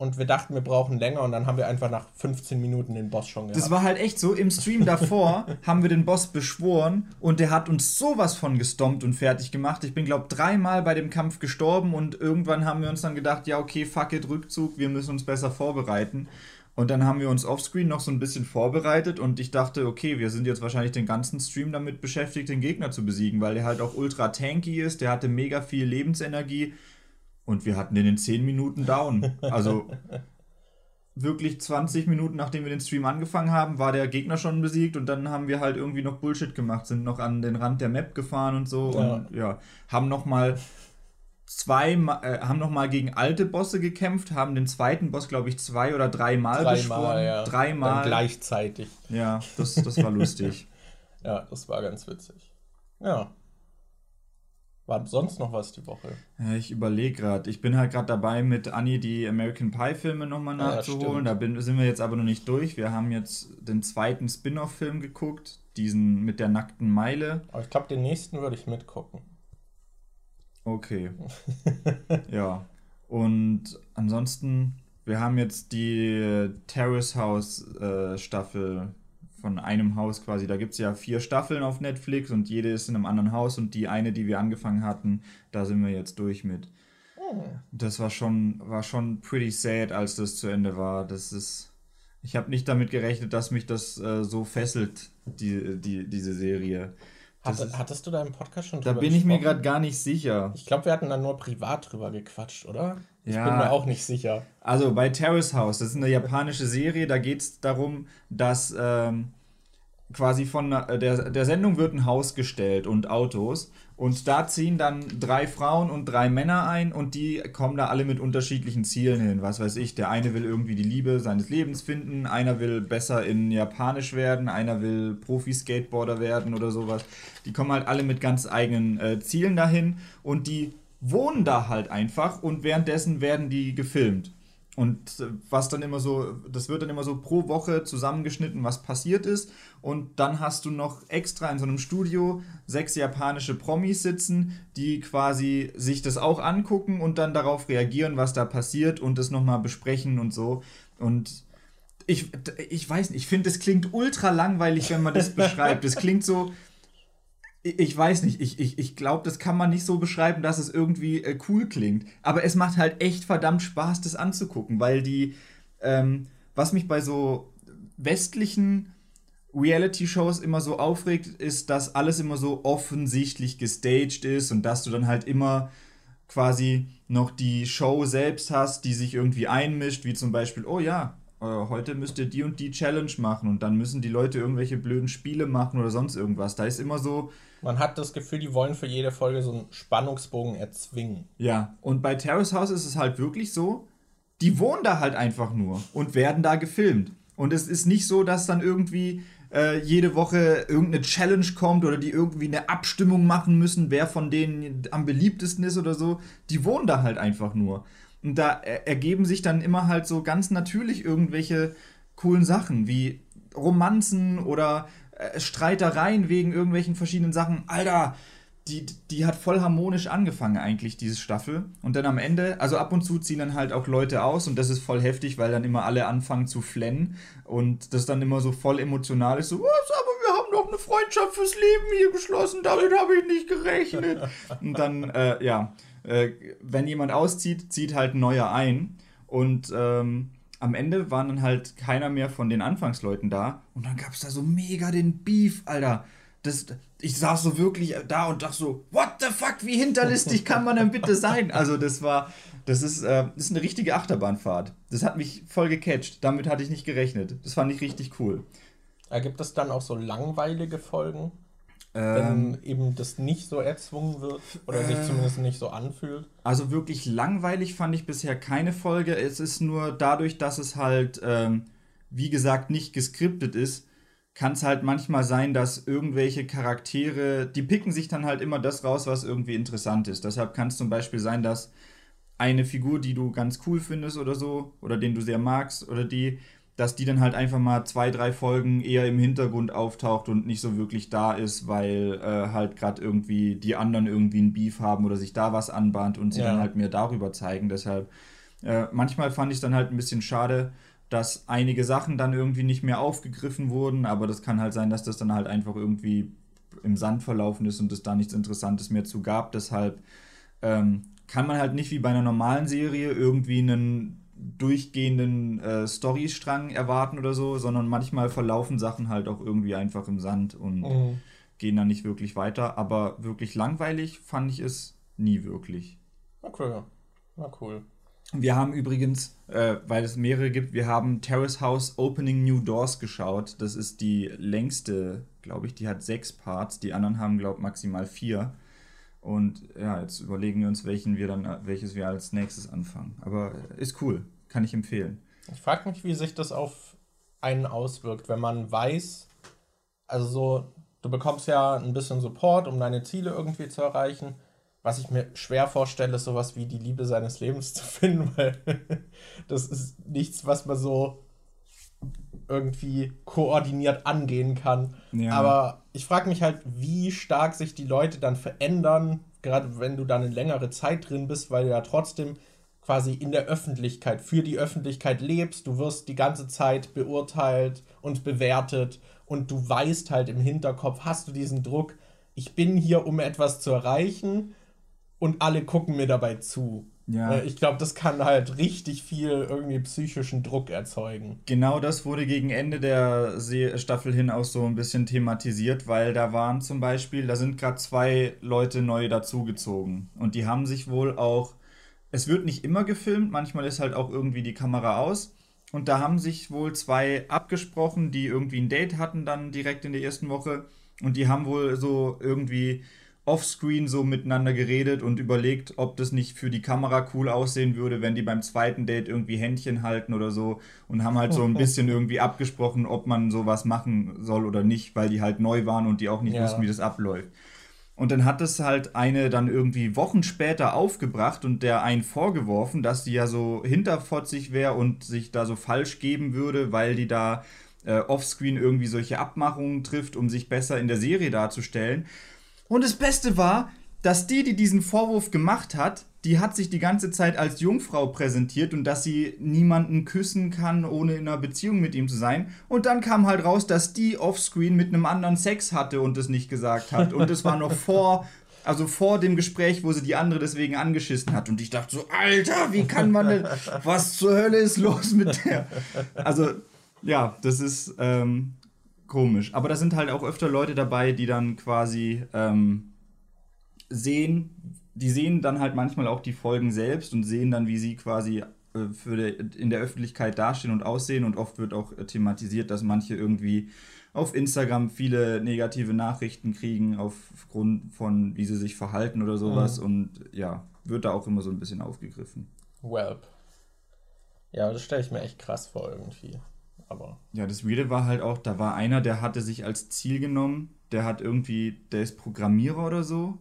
und wir dachten, wir brauchen länger und dann haben wir einfach nach 15 Minuten den Boss schon gehabt. Das war halt echt so, im Stream davor <laughs> haben wir den Boss beschworen und der hat uns sowas von gestompt und fertig gemacht. Ich bin, glaube dreimal bei dem Kampf gestorben und irgendwann haben wir uns dann gedacht, ja, okay, fuck it, Rückzug, wir müssen uns besser vorbereiten. Und dann haben wir uns offscreen noch so ein bisschen vorbereitet und ich dachte, okay, wir sind jetzt wahrscheinlich den ganzen Stream damit beschäftigt, den Gegner zu besiegen, weil der halt auch ultra tanky ist, der hatte mega viel Lebensenergie und wir hatten den in 10 Minuten down. Also <laughs> wirklich 20 Minuten nachdem wir den Stream angefangen haben, war der Gegner schon besiegt und dann haben wir halt irgendwie noch Bullshit gemacht, sind noch an den Rand der Map gefahren und so Ja. und ja, haben noch mal zwei äh, haben noch mal gegen alte Bosse gekämpft, haben den zweiten Boss glaube ich zwei oder dreimal beschworen, dreimal, ja. Dann dreimal. gleichzeitig. Ja, das, das war lustig. <laughs> Ja, das war ganz witzig. Ja. War sonst noch was die Woche? Ja, ich überlege gerade. Ich bin halt gerade dabei, mit Anni die American Pie Filme nochmal Ah, nachzuholen. da bin, sind wir jetzt aber noch nicht durch. Wir haben jetzt den zweiten Spin-off-Film geguckt, diesen mit der nackten Meile. Aber ich glaube, den nächsten würde ich mitgucken. Okay. <laughs> ja. Und ansonsten, wir haben jetzt die Terrace House äh, Staffel von einem Haus quasi. Da gibt es ja vier Staffeln auf Netflix und jede ist in einem anderen Haus und die eine, die wir angefangen hatten, da sind wir jetzt durch mit. Das war schon, war schon pretty sad, als das zu Ende war. Das ist. Ich habe nicht damit gerechnet, dass mich das äh, so fesselt, die, die, diese Serie. Hatte, ist, hattest du da im Podcast schon da drüber bin ich mir gesprochen? gerade gar nicht sicher. Ich glaube, wir hatten da nur privat drüber gequatscht, oder? Ich Ja. bin mir auch nicht sicher. Also bei Terrace House, das ist eine japanische Serie, da geht es darum, dass ähm, quasi von äh, der, der Sendung wird ein Haus gestellt und Autos und da ziehen dann drei Frauen und drei Männer ein und die kommen da alle mit unterschiedlichen Zielen hin. Was weiß ich, der eine will irgendwie die Liebe seines Lebens finden, einer will besser in Japanisch werden, einer will Profi-Skateboarder werden oder sowas. Die kommen halt alle mit ganz eigenen äh, Zielen dahin und die wohnen da halt einfach und währenddessen werden die gefilmt. Und äh, was dann immer so, das wird dann immer so pro Woche zusammengeschnitten, was passiert ist. Und dann hast du noch extra in so einem Studio sechs japanische Promis sitzen, die quasi sich das auch angucken und dann darauf reagieren, was da passiert und das nochmal besprechen und so. Und ich, ich weiß nicht, ich finde, es klingt ultra langweilig, wenn man das <laughs> beschreibt. Es klingt so, ich weiß nicht, ich, ich, ich glaube, das kann man nicht so beschreiben, dass es irgendwie äh, cool klingt. Aber es macht halt echt verdammt Spaß, das anzugucken, weil die, ähm, was mich bei so westlichen Reality-Shows immer so aufregt, ist, dass alles immer so offensichtlich gestaged ist und dass du dann halt immer quasi noch die Show selbst hast, die sich irgendwie einmischt, wie zum Beispiel, oh ja, heute müsst ihr die und die Challenge machen und dann müssen die Leute irgendwelche blöden Spiele machen oder sonst irgendwas. Da ist immer so, man hat das Gefühl, die wollen für jede Folge so einen Spannungsbogen erzwingen. Ja, und bei Terrace House ist es halt wirklich so, die wohnen da halt einfach nur und werden da gefilmt. Und es ist nicht so, dass dann irgendwie äh, jede Woche irgendeine Challenge kommt oder die irgendwie eine Abstimmung machen müssen, wer von denen am beliebtesten ist oder so. Die wohnen da halt einfach nur. Und da ergeben sich dann immer halt so ganz natürlich irgendwelche coolen Sachen wie Romanzen oder äh, Streitereien wegen irgendwelchen verschiedenen Sachen. Alter, die, die hat voll harmonisch angefangen eigentlich, diese Staffel. Und dann am Ende, also ab und zu ziehen dann halt auch Leute aus und das ist voll heftig, weil dann immer alle anfangen zu flennen und das dann immer so voll emotional ist, so, was, aber wir haben doch eine Freundschaft fürs Leben hier geschlossen, damit habe ich nicht gerechnet. und dann, äh, ja, äh, wenn jemand auszieht, zieht halt ein neuer ein und ähm, am Ende waren dann halt keiner mehr von den Anfangsleuten da. Und dann gab es da so mega den Beef, Alter. Das, ich saß so wirklich da und dachte so, what the fuck, wie hinterlistig kann man denn bitte sein? Also das war, das ist, äh, das ist eine richtige Achterbahnfahrt. Das hat mich voll gecatcht. Damit hatte ich nicht gerechnet. Das fand ich richtig cool. Ergibt es dann auch so langweilige Folgen? Ähm, wenn eben das nicht so erzwungen wird oder äh, sich zumindest nicht so anfühlt. Also wirklich langweilig fand ich bisher keine Folge. Es ist nur dadurch, dass es halt, ähm, wie gesagt, nicht geskriptet ist, kann es halt manchmal sein, dass irgendwelche Charaktere, die picken sich dann halt immer das raus, was irgendwie interessant ist. Deshalb kann es zum Beispiel sein, dass eine Figur, die du ganz cool findest oder so, oder den du sehr magst, oder die dass die dann halt einfach mal zwei, drei Folgen eher im Hintergrund auftaucht und nicht so wirklich da ist, weil äh, halt gerade irgendwie die anderen irgendwie ein Beef haben oder sich da was anbahnt und sie ja. dann halt mehr darüber zeigen. Deshalb, äh, manchmal fand ich dann halt ein bisschen schade, dass einige Sachen dann irgendwie nicht mehr aufgegriffen wurden, aber das kann halt sein, dass das dann halt einfach irgendwie im Sand verlaufen ist und es da nichts Interessantes mehr zu gab. Deshalb ähm, kann man halt nicht wie bei einer normalen Serie irgendwie einen durchgehenden äh, Storystrang erwarten oder so, sondern manchmal verlaufen Sachen halt auch irgendwie einfach im Sand und mhm. gehen dann nicht wirklich weiter. Aber wirklich langweilig fand ich es nie wirklich. Okay, na cool. Wir haben übrigens, äh, weil es mehrere gibt, wir haben Terrace House Opening New Doors geschaut. Das ist die längste, glaube ich, die hat sechs Parts. Die anderen haben, glaube ich, maximal vier. Und ja, jetzt überlegen wir uns, welchen wir dann, welches wir als nächstes anfangen. Aber ist cool, kann ich empfehlen. Ich frage mich, wie sich das auf einen auswirkt, wenn man weiß, also so, du bekommst ja ein bisschen Support, um deine Ziele irgendwie zu erreichen. Was ich mir schwer vorstelle, ist sowas wie die Liebe seines Lebens <laughs> zu finden, weil das ist nichts, was man so irgendwie koordiniert angehen kann. Ja. Aber ich frage mich halt, wie stark sich die Leute dann verändern, gerade wenn du dann eine längere Zeit drin bist, weil du ja trotzdem quasi in der Öffentlichkeit, für die Öffentlichkeit lebst. Du wirst die ganze Zeit beurteilt und bewertet und du weißt halt im Hinterkopf, hast du diesen Druck, ich bin hier, um etwas zu erreichen und alle gucken mir dabei zu. Ja. Äh, ich glaube, das kann halt richtig viel irgendwie psychischen Druck erzeugen. Genau das wurde gegen Ende der Staffel hin auch so ein bisschen thematisiert, weil da waren zum Beispiel, da sind gerade zwei Leute neu dazugezogen und die haben sich wohl auch, es wird nicht immer gefilmt, manchmal ist halt auch irgendwie die Kamera aus. Und da haben sich wohl zwei abgesprochen, die irgendwie ein Date hatten dann direkt in der ersten Woche. Und die haben wohl so irgendwie offscreen so miteinander geredet und überlegt, ob das nicht für die Kamera cool aussehen würde, wenn die beim zweiten Date irgendwie Händchen halten oder so und haben halt so ein <laughs> bisschen irgendwie abgesprochen, ob man sowas machen soll oder nicht, weil die halt neu waren und die auch nicht ja. wussten, wie das abläuft. Und dann hat es halt eine dann irgendwie Wochen später aufgebracht und der einen vorgeworfen, dass die ja so hinterfotzig wäre und sich da so falsch geben würde, weil die da äh, offscreen irgendwie solche Abmachungen trifft, um sich besser in der Serie darzustellen. Und das Beste war, dass die, die diesen Vorwurf gemacht hat, die hat sich die ganze Zeit als Jungfrau präsentiert und dass sie niemanden küssen kann, ohne in einer Beziehung mit ihm zu sein. Und dann kam halt raus, dass die offscreen mit einem anderen Sex hatte und es nicht gesagt hat. Und es war noch vor, also vor dem Gespräch, wo sie die andere deswegen angeschissen hat. Und ich dachte so, Alter, wie kann man denn, was zur Hölle ist los mit der? Also, ja, das ist ähm, komisch. Aber da sind halt auch öfter Leute dabei, die dann quasi ähm, sehen, die sehen dann halt manchmal auch die Folgen selbst und sehen dann, wie sie quasi äh, für de, in der Öffentlichkeit dastehen und aussehen. Und oft wird auch äh, thematisiert, dass manche irgendwie auf Instagram viele negative Nachrichten kriegen aufgrund von, wie sie sich verhalten oder sowas. Mhm. Und ja, wird da auch immer so ein bisschen aufgegriffen. Welp. Ja, das stelle ich mir echt krass vor irgendwie. Aber. Ja, das Weirde war halt auch, da war einer, der hatte sich als Ziel genommen, der hat irgendwie, der ist Programmierer oder so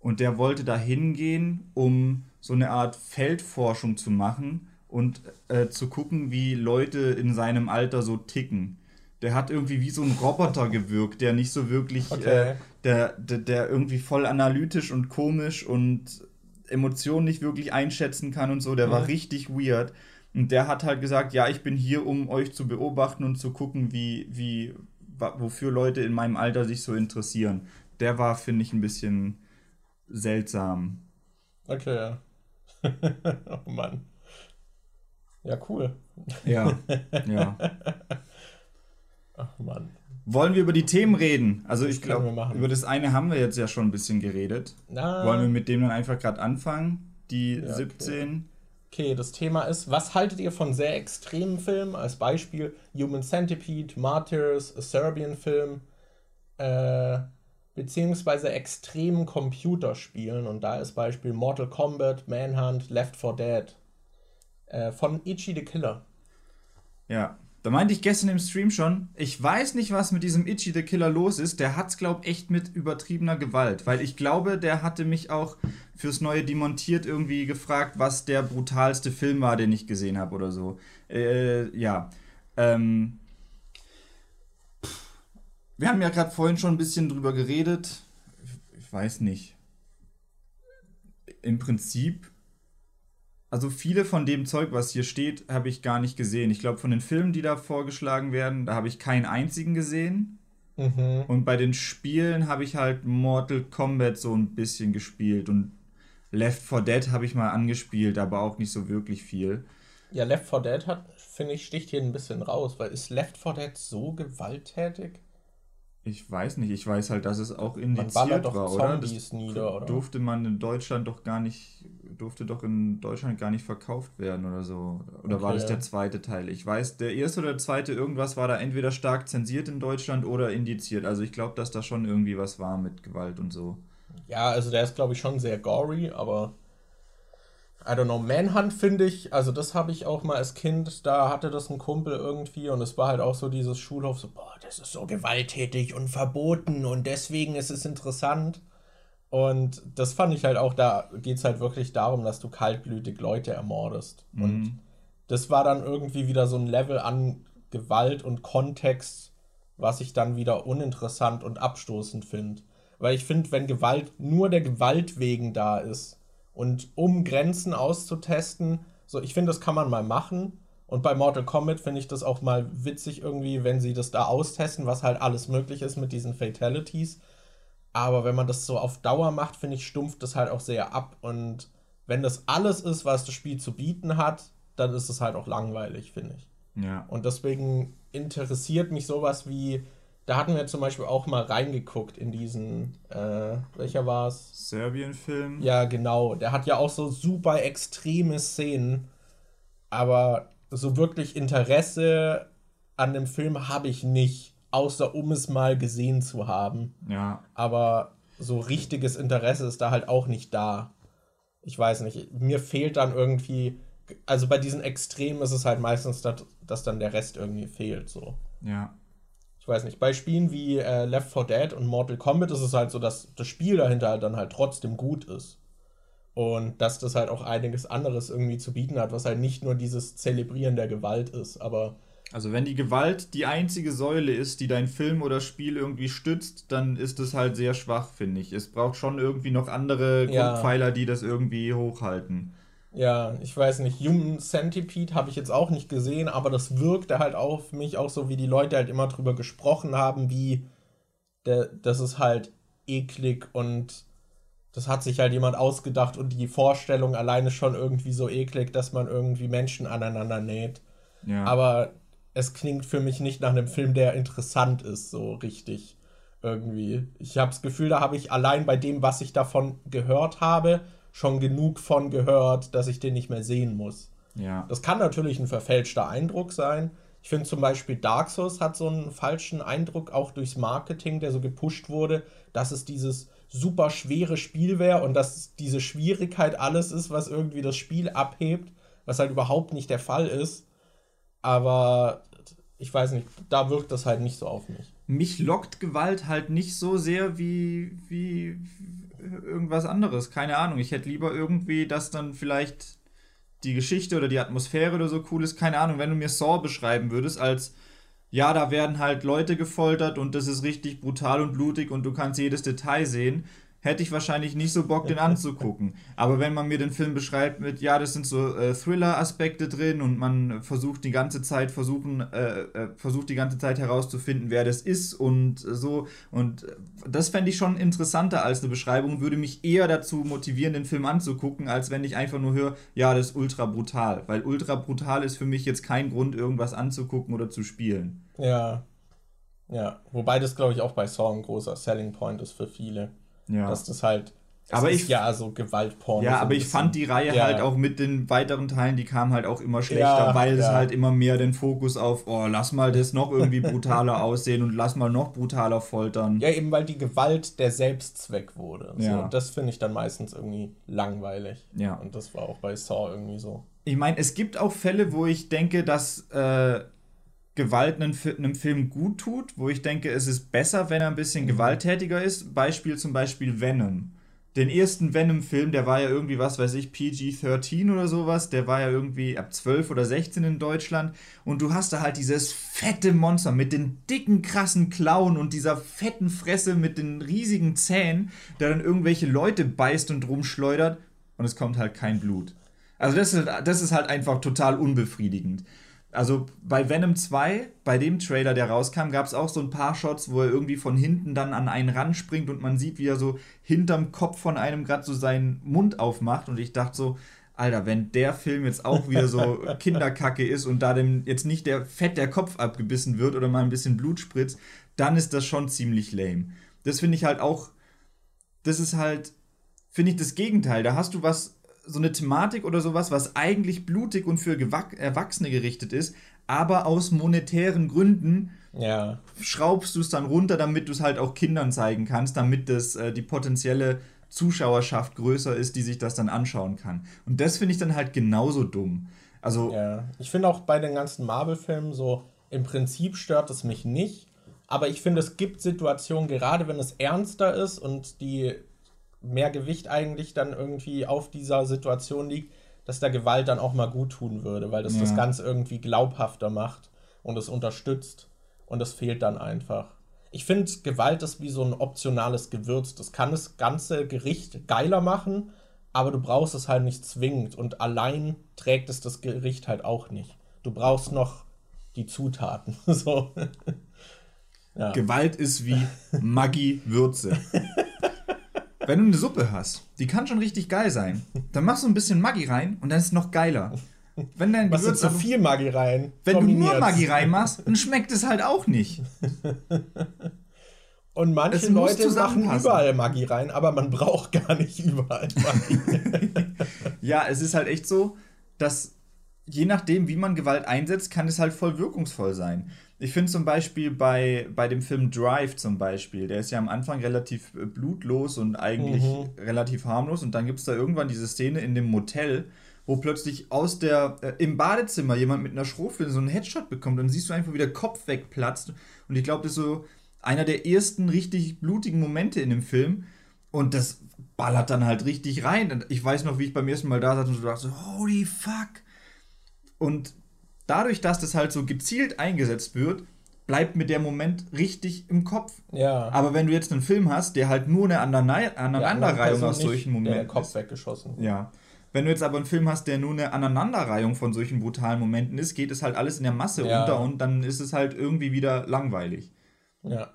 und der wollte da hingehen, um so eine Art Feldforschung zu machen und äh, zu gucken, wie Leute in seinem Alter so ticken. Der hat irgendwie wie so ein Roboter gewirkt, der nicht so wirklich, okay. äh, der, der, der irgendwie voll analytisch und komisch und Emotionen nicht wirklich einschätzen kann und so. Der mhm. war richtig weird. Und der hat halt gesagt, ja, ich bin hier, um euch zu beobachten und zu gucken, wie, wie, wofür Leute in meinem Alter sich so interessieren. Der war, finde ich, ein bisschen seltsam. Okay, ja. <laughs> oh Mann. Ja, cool. Ja, <laughs> ja. Ach Mann. Wollen wir über die Themen reden? Also ich glaube, über das eine haben wir jetzt ja schon ein bisschen geredet. Na. Wollen wir mit dem dann einfach gerade anfangen? Die ja, 17. Okay. Okay, das Thema ist, was haltet ihr von sehr extremen Filmen? Als Beispiel Human Centipede, Martyrs, A Serbian Film. Äh, beziehungsweise extremen Computerspielen. Und da ist Beispiel Mortal Kombat, Manhunt, Left 4 Dead äh, von Ichi the Killer. Ja, da meinte ich gestern im Stream schon, ich weiß nicht, was mit diesem Ichi the Killer los ist. Der hat's, glaub echt mit übertriebener Gewalt. Weil ich glaube, der hatte mich auch fürs neue Demontiert irgendwie gefragt, was der brutalste Film war, den ich gesehen habe oder so. Äh, ja. Ähm, wir haben ja gerade vorhin schon ein bisschen drüber geredet. Ich weiß nicht. Im Prinzip, also viele von dem Zeug, was hier steht, habe ich gar nicht gesehen. Ich glaube, von den Filmen, die da vorgeschlagen werden, da habe ich keinen einzigen gesehen. Mhm. Und bei den Spielen habe ich halt Mortal Kombat so ein bisschen gespielt. Und Left 4 Dead habe ich mal angespielt, aber auch nicht so wirklich viel. Ja, Left 4 Dead hat, finde ich, sticht hier ein bisschen raus, weil ist Left 4 Dead so gewalttätig? Ich weiß nicht, ich weiß halt, dass es auch indiziert doch war, oder? Das nieder, oder? Durfte man in Deutschland doch gar nicht, durfte doch in Deutschland gar nicht verkauft werden oder so. Oder okay. war das der zweite Teil? Ich weiß, der erste oder der zweite irgendwas war da entweder stark zensiert in Deutschland oder indiziert. Also ich glaube, dass da schon irgendwie was war mit Gewalt und so. Ja, also der ist, glaube ich, schon sehr gory, aber I don't know, Manhunt finde ich, also das habe ich auch mal als Kind, da hatte das ein Kumpel irgendwie und es war halt auch so dieses Schulhof, so, boah, das ist so gewalttätig und verboten und deswegen ist es interessant. Und das fand ich halt auch, da geht es halt wirklich darum, dass du kaltblütig Leute ermordest. Mhm. Und das war dann irgendwie wieder so ein Level an Gewalt und Kontext, was ich dann wieder uninteressant und abstoßend finde. Weil ich finde, wenn Gewalt nur der Gewalt wegen da ist, und um Grenzen auszutesten, so ich finde, das kann man mal machen. Und bei Mortal Kombat finde ich das auch mal witzig irgendwie, wenn sie das da austesten, was halt alles möglich ist mit diesen Fatalities. Aber wenn man das so auf Dauer macht, finde ich, stumpft das halt auch sehr ab. Und wenn das alles ist, was das Spiel zu bieten hat, dann ist es halt auch langweilig, finde ich. Ja. Und deswegen interessiert mich sowas wie da hatten wir zum Beispiel auch mal reingeguckt in diesen, äh, welcher war es? Serbien-Film. Ja, genau. Der hat ja auch so super extreme Szenen, aber so wirklich Interesse an dem Film habe ich nicht, außer um es mal gesehen zu haben. Ja. Aber so richtiges Interesse ist da halt auch nicht da. Ich weiß nicht, mir fehlt dann irgendwie, also bei diesen Extremen ist es halt meistens, dass, dass dann der Rest irgendwie fehlt, so. Ja ich weiß nicht, bei Spielen wie äh, Left 4 Dead und Mortal Kombat ist es halt so, dass das Spiel dahinter halt dann halt trotzdem gut ist. Und dass das halt auch einiges anderes irgendwie zu bieten hat, was halt nicht nur dieses Zelebrieren der Gewalt ist, aber. Also wenn die Gewalt die einzige Säule ist, die dein Film oder Spiel irgendwie stützt, dann ist es halt sehr schwach, finde ich. Es braucht schon irgendwie noch andere ja. Grundpfeiler, die das irgendwie hochhalten. Ja, ich weiß nicht, Human Centipede habe ich jetzt auch nicht gesehen, aber das wirkte halt auf mich auch so, wie die Leute halt immer drüber gesprochen haben, wie das ist halt eklig und das hat sich halt jemand ausgedacht und die Vorstellung alleine schon irgendwie so eklig, dass man irgendwie Menschen aneinander näht. Ja. Aber es klingt für mich nicht nach einem Film, der interessant ist, so richtig irgendwie. Ich habe das Gefühl, da habe ich allein bei dem, was ich davon gehört habe, schon genug von gehört, dass ich den nicht mehr sehen muss. Ja. Das kann natürlich ein verfälschter Eindruck sein. Ich finde zum Beispiel Dark Souls hat so einen falschen Eindruck, auch durchs Marketing, der so gepusht wurde, dass es dieses super schwere Spiel wäre und dass diese Schwierigkeit alles ist, was irgendwie das Spiel abhebt, was halt überhaupt nicht der Fall ist. Aber ich weiß nicht, da wirkt das halt nicht so auf mich. Mich lockt Gewalt halt nicht so sehr wie, wie irgendwas anderes. Keine Ahnung. Ich hätte lieber irgendwie, dass dann vielleicht die Geschichte oder die Atmosphäre oder so cool ist. Keine Ahnung, wenn du mir Saw beschreiben würdest als ja, da werden halt Leute gefoltert und das ist richtig brutal und blutig und du kannst jedes Detail sehen hätte ich wahrscheinlich nicht so Bock, den anzugucken. Aber wenn man mir den Film beschreibt mit, ja, das sind so äh, Thriller-Aspekte drin und man versucht die ganze Zeit versuchen, äh, äh, versucht die ganze Zeit herauszufinden, wer das ist und so. Und das fände ich schon interessanter als eine Beschreibung, würde mich eher dazu motivieren, den Film anzugucken, als wenn ich einfach nur höre, ja, das ist ultra brutal. Weil ultra brutal ist für mich jetzt kein Grund, irgendwas anzugucken oder zu spielen. Ja. Ja, wobei das, glaube ich, auch bei Saw ein großer Selling Point ist für viele. Ja. Dass das halt. Das aber ich, ja so Gewaltporn. Ja, so aber ich fand die Reihe ja. halt auch mit den weiteren Teilen, die kamen halt auch immer schlechter, ja, weil es halt immer mehr den Fokus auf, oh, lass mal das noch irgendwie brutaler <laughs> aussehen und lass mal noch brutaler foltern. Ja, eben weil die Gewalt der Selbstzweck wurde. So, ja. Und das finde ich dann meistens irgendwie langweilig. Ja. Und das war auch bei Saw irgendwie so. Ich meine, es gibt auch Fälle, wo ich denke, dass äh, Gewalt einem, einem Film gut tut, wo ich denke, es ist besser, wenn er ein bisschen mhm. gewalttätiger ist. Beispiel zum Beispiel Venom. Den ersten Venom-Film, der war ja irgendwie, was weiß ich, PG-13 oder sowas, der war ja irgendwie ab 12 oder 16 in Deutschland. Und du hast da halt dieses fette Monster mit den dicken, krassen Klauen und dieser fetten Fresse mit den riesigen Zähnen, der dann irgendwelche Leute beißt und rumschleudert und es kommt halt kein Blut. Also das ist, das ist halt einfach total unbefriedigend. Also bei Venom 2, bei dem Trailer, der rauskam, gab es auch so ein paar Shots, wo er irgendwie von hinten dann an einen Rand springt und man sieht, wie er so hinterm Kopf von einem gerade so seinen Mund aufmacht. Und ich dachte so, Alter, wenn der Film jetzt auch wieder so <laughs> Kinderkacke ist und da dem jetzt nicht der Fett der Kopf abgebissen wird oder mal ein bisschen Blut spritzt, dann ist das schon ziemlich lame. Das finde ich halt auch, das ist halt, finde ich das Gegenteil. Da hast du was so eine Thematik oder sowas, was eigentlich blutig und für Erwachsene gerichtet ist, aber aus monetären Gründen ja. schraubst du es dann runter, damit du es halt auch Kindern zeigen kannst, damit das äh, die potenzielle Zuschauerschaft größer ist, die sich das dann anschauen kann. Und das finde ich dann halt genauso dumm. Also ja, ich finde auch bei den ganzen Marvel-Filmen so, im Prinzip stört es mich nicht, aber ich finde, es gibt Situationen, gerade wenn es ernster ist und die mehr Gewicht eigentlich dann irgendwie auf dieser Situation liegt, dass der Gewalt dann auch mal gut tun würde, weil das ja. das Ganze irgendwie glaubhafter macht und es unterstützt und es fehlt dann einfach. Ich finde, Gewalt ist wie so ein optionales Gewürz. Das kann das ganze Gericht geiler machen, aber du brauchst es halt nicht zwingend und allein trägt es das Gericht halt auch nicht. Du brauchst noch die Zutaten. <laughs> so. <laughs> ja. Gewalt ist wie Maggi-Würze. <laughs> Wenn du eine Suppe hast, die kann schon richtig geil sein, dann machst du ein bisschen Maggi rein und dann ist es noch geiler. Wenn dein Machst du zu viel Maggi rein? Wenn du nur Maggi reinmachst, <laughs> dann schmeckt es halt auch nicht. Und manche es Leute machen überall Maggi rein, aber man braucht gar nicht überall Maggi. <laughs> ja, es ist halt echt so, dass je nachdem, wie man Gewalt einsetzt, kann es halt voll wirkungsvoll sein. Ich finde zum Beispiel bei, bei dem Film Drive zum Beispiel, der ist ja am Anfang relativ äh, blutlos und eigentlich mhm. relativ harmlos und dann gibt es da irgendwann diese Szene in dem Motel, wo plötzlich aus der, äh, im Badezimmer jemand mit einer Schrotflinte so einen Headshot bekommt, dann siehst du einfach, wie der Kopf wegplatzt. Und ich glaube, das ist so einer der ersten richtig blutigen Momente in dem Film. Und das ballert dann halt richtig rein. Und ich weiß noch, wie ich beim ersten Mal da saß und so dachte, holy fuck. Und dadurch, dass das halt so gezielt eingesetzt wird, bleibt mir der Moment richtig im Kopf. Ja. Aber wenn du jetzt einen Film hast, der halt nur eine Aneinanderreihung aus solchen Momenten. Der Kopf weggeschossen. Ja. Wenn du jetzt aber einen Film hast, der nur eine Aneinanderreihung von solchen brutalen Momenten ist, geht es halt alles in der Masse ja. unter und dann ist es halt irgendwie wieder langweilig. Ja.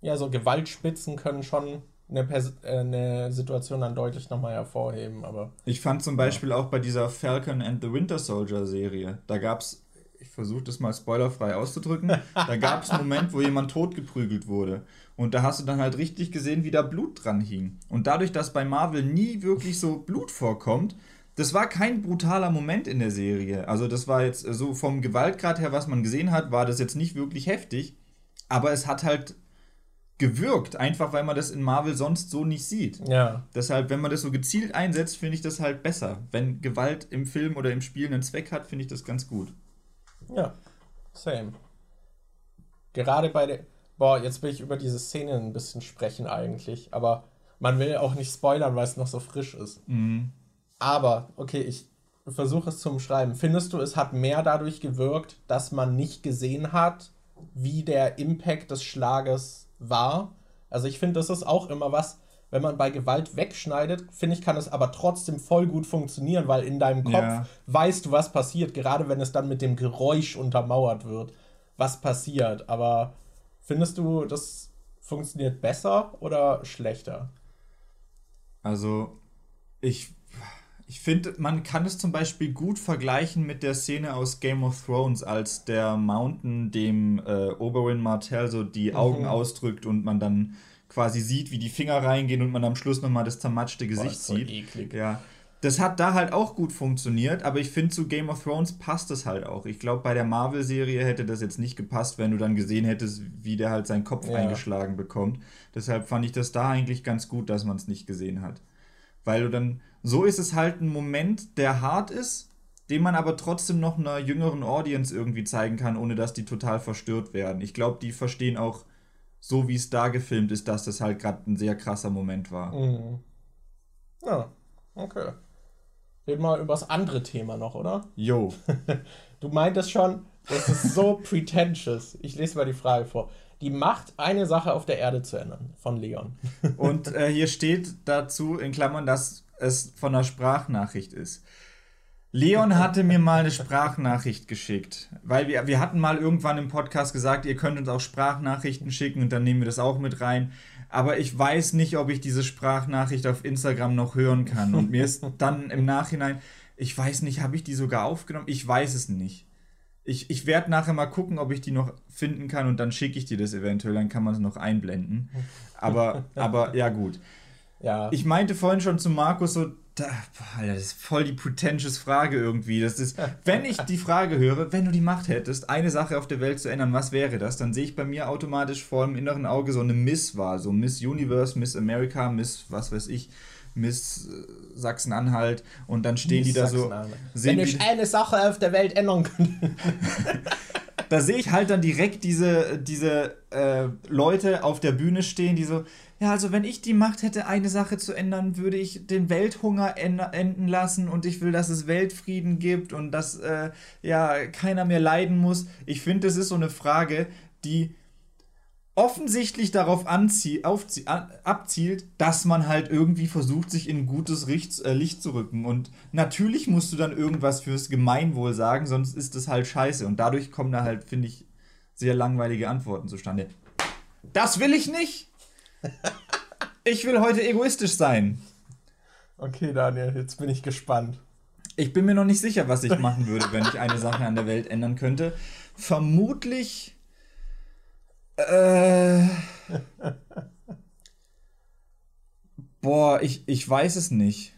Ja, so Gewaltspitzen können schon eine, Pers äh, eine Situation dann deutlich nochmal hervorheben, aber. Ich fand zum Beispiel ja. auch bei dieser Falcon and the Winter Soldier Serie, da gab es, ich versuche das mal spoilerfrei auszudrücken, da gab es einen Moment, wo jemand totgeprügelt wurde. Und da hast du dann halt richtig gesehen, wie da Blut dran hing. Und dadurch, dass bei Marvel nie wirklich so Blut vorkommt, das war kein brutaler Moment in der Serie. Also das war jetzt so vom Gewaltgrad her, was man gesehen hat, war das jetzt nicht wirklich heftig. Aber es hat halt gewirkt, einfach weil man das in Marvel sonst so nicht sieht. Ja. Deshalb, wenn man das so gezielt einsetzt, finde ich das halt besser. Wenn Gewalt im Film oder im Spiel einen Zweck hat, finde ich das ganz gut. Ja, same. Gerade bei der Boah, jetzt will ich über diese Szene ein bisschen sprechen eigentlich, aber man will auch nicht spoilern, weil es noch so frisch ist. Mhm. Aber, okay, ich versuche es zu umschreiben. Findest du, es hat mehr dadurch gewirkt, dass man nicht gesehen hat, wie der Impact des Schlages war? Also ich finde, das ist auch immer was, wenn man bei Gewalt wegschneidet, finde ich, kann es aber trotzdem voll gut funktionieren, weil in deinem Kopf ja. weißt du, was passiert, gerade wenn es dann mit dem Geräusch untermauert wird, was passiert. Aber Findest du, das funktioniert besser oder schlechter? Also, ich, ich finde, man kann es zum Beispiel gut vergleichen mit der Szene aus Game of Thrones, als der Mountain dem äh, Oberyn Martell so die Augen mhm. ausdrückt und man dann quasi sieht, wie die Finger reingehen und man am Schluss nochmal das zermatschte Gesicht Boah, so sieht. Eklig. Ja. Das hat da halt auch gut funktioniert, aber ich finde, zu Game of Thrones passt es halt auch. Ich glaube, bei der Marvel-Serie hätte das jetzt nicht gepasst, wenn du dann gesehen hättest, wie der halt seinen Kopf ja. eingeschlagen bekommt. Deshalb fand ich das da eigentlich ganz gut, dass man es nicht gesehen hat. Weil du dann, so ist es halt ein Moment, der hart ist, den man aber trotzdem noch einer jüngeren Audience irgendwie zeigen kann, ohne dass die total verstört werden. Ich glaube, die verstehen auch, so wie es da gefilmt ist, dass das halt gerade ein sehr krasser Moment war. Mhm. Ja, okay. Reden wir über das andere Thema noch, oder? Jo. <laughs> Du meintest schon, das ist so <laughs> pretentious. Ich lese mal die Frage vor. Die Macht, eine Sache auf der Erde zu ändern, von Leon. Und äh, hier steht dazu in Klammern, dass es von einer Sprachnachricht ist. Leon hatte mir mal eine Sprachnachricht geschickt, weil wir, wir hatten mal irgendwann im Podcast gesagt, ihr könnt uns auch Sprachnachrichten schicken und dann nehmen wir das auch mit rein aber ich weiß nicht, ob ich diese Sprachnachricht auf Instagram noch hören kann. Und mir ist dann im Nachhinein, ich weiß nicht, habe ich die sogar aufgenommen? Ich weiß es nicht. Ich, ich werde nachher mal gucken, ob ich die noch finden kann und dann schicke ich dir das eventuell, dann kann man es noch einblenden. Aber, aber ja, gut. Ja. Ich meinte vorhin schon zu Markus so, da, boah, das ist voll die pretentious Frage irgendwie. Das ist, <laughs> wenn ich die Frage höre, wenn du die Macht hättest, eine Sache auf der Welt zu ändern, was wäre das? Dann sehe ich bei mir automatisch vor dem inneren Auge so eine Miss-Wahl, so Miss Universe, Miss America, Miss, was weiß ich, Miss äh, Sachsen-Anhalt und dann stehen Miss die da so. Wenn ich eine Sache auf der Welt ändern könnte. <laughs> da sehe ich halt dann direkt diese, diese äh, Leute auf der Bühne stehen, die so, ja, also wenn ich die Macht hätte, eine Sache zu ändern, würde ich den Welthunger enden lassen und ich will, dass es Weltfrieden gibt und dass äh, ja keiner mehr leiden muss. Ich finde, das ist so eine Frage, die offensichtlich darauf anzie abzielt, dass man halt irgendwie versucht, sich in gutes Licht, äh, Licht zu rücken. Und natürlich musst du dann irgendwas fürs Gemeinwohl sagen, sonst ist das halt scheiße. Und dadurch kommen da halt, finde ich, sehr langweilige Antworten zustande. Das will ich nicht! <laughs> Ich will heute egoistisch sein. Okay, Daniel, jetzt bin ich gespannt. Ich bin mir noch nicht sicher, was ich machen würde, wenn ich eine Sache an der Welt ändern könnte. Vermutlich. Äh. Boah, ich, ich weiß es nicht.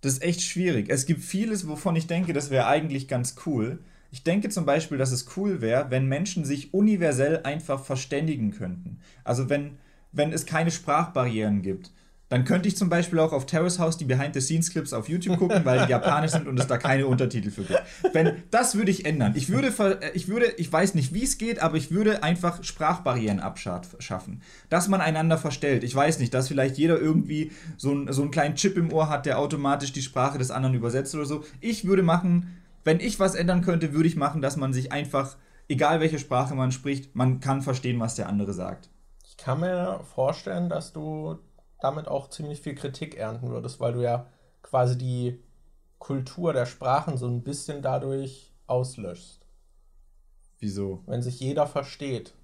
Das ist echt schwierig. Es gibt vieles, wovon ich denke, das wäre eigentlich ganz cool. Ich denke zum Beispiel, dass es cool wäre, wenn Menschen sich universell einfach verständigen könnten. Also wenn wenn es keine Sprachbarrieren gibt. dann könnte ich zum Beispiel auch auf Terrace House die Behind-the-Scenes-Clips auf YouTube gucken, weil die <laughs> japanisch sind und es da keine Untertitel für gibt. Wenn, das würde ich ändern. Ich würde, äh, ich würde, ich weiß nicht, wie es geht, aber ich würde einfach Sprachbarrieren abschaffen. Dass man einander verstellt. Ich weiß nicht, dass vielleicht jeder irgendwie so, ein, so einen kleinen Chip im Ohr hat, der automatisch die Sprache des anderen übersetzt oder so. Ich würde machen, wenn ich was ändern könnte, würde ich machen, dass man sich einfach, egal welche Sprache man spricht, man kann verstehen, was der andere sagt. Ich kann mir vorstellen, dass du damit auch ziemlich viel Kritik ernten würdest, weil du ja quasi die Kultur der Sprachen so ein bisschen dadurch auslöschst. Wieso? Wenn sich jeder versteht.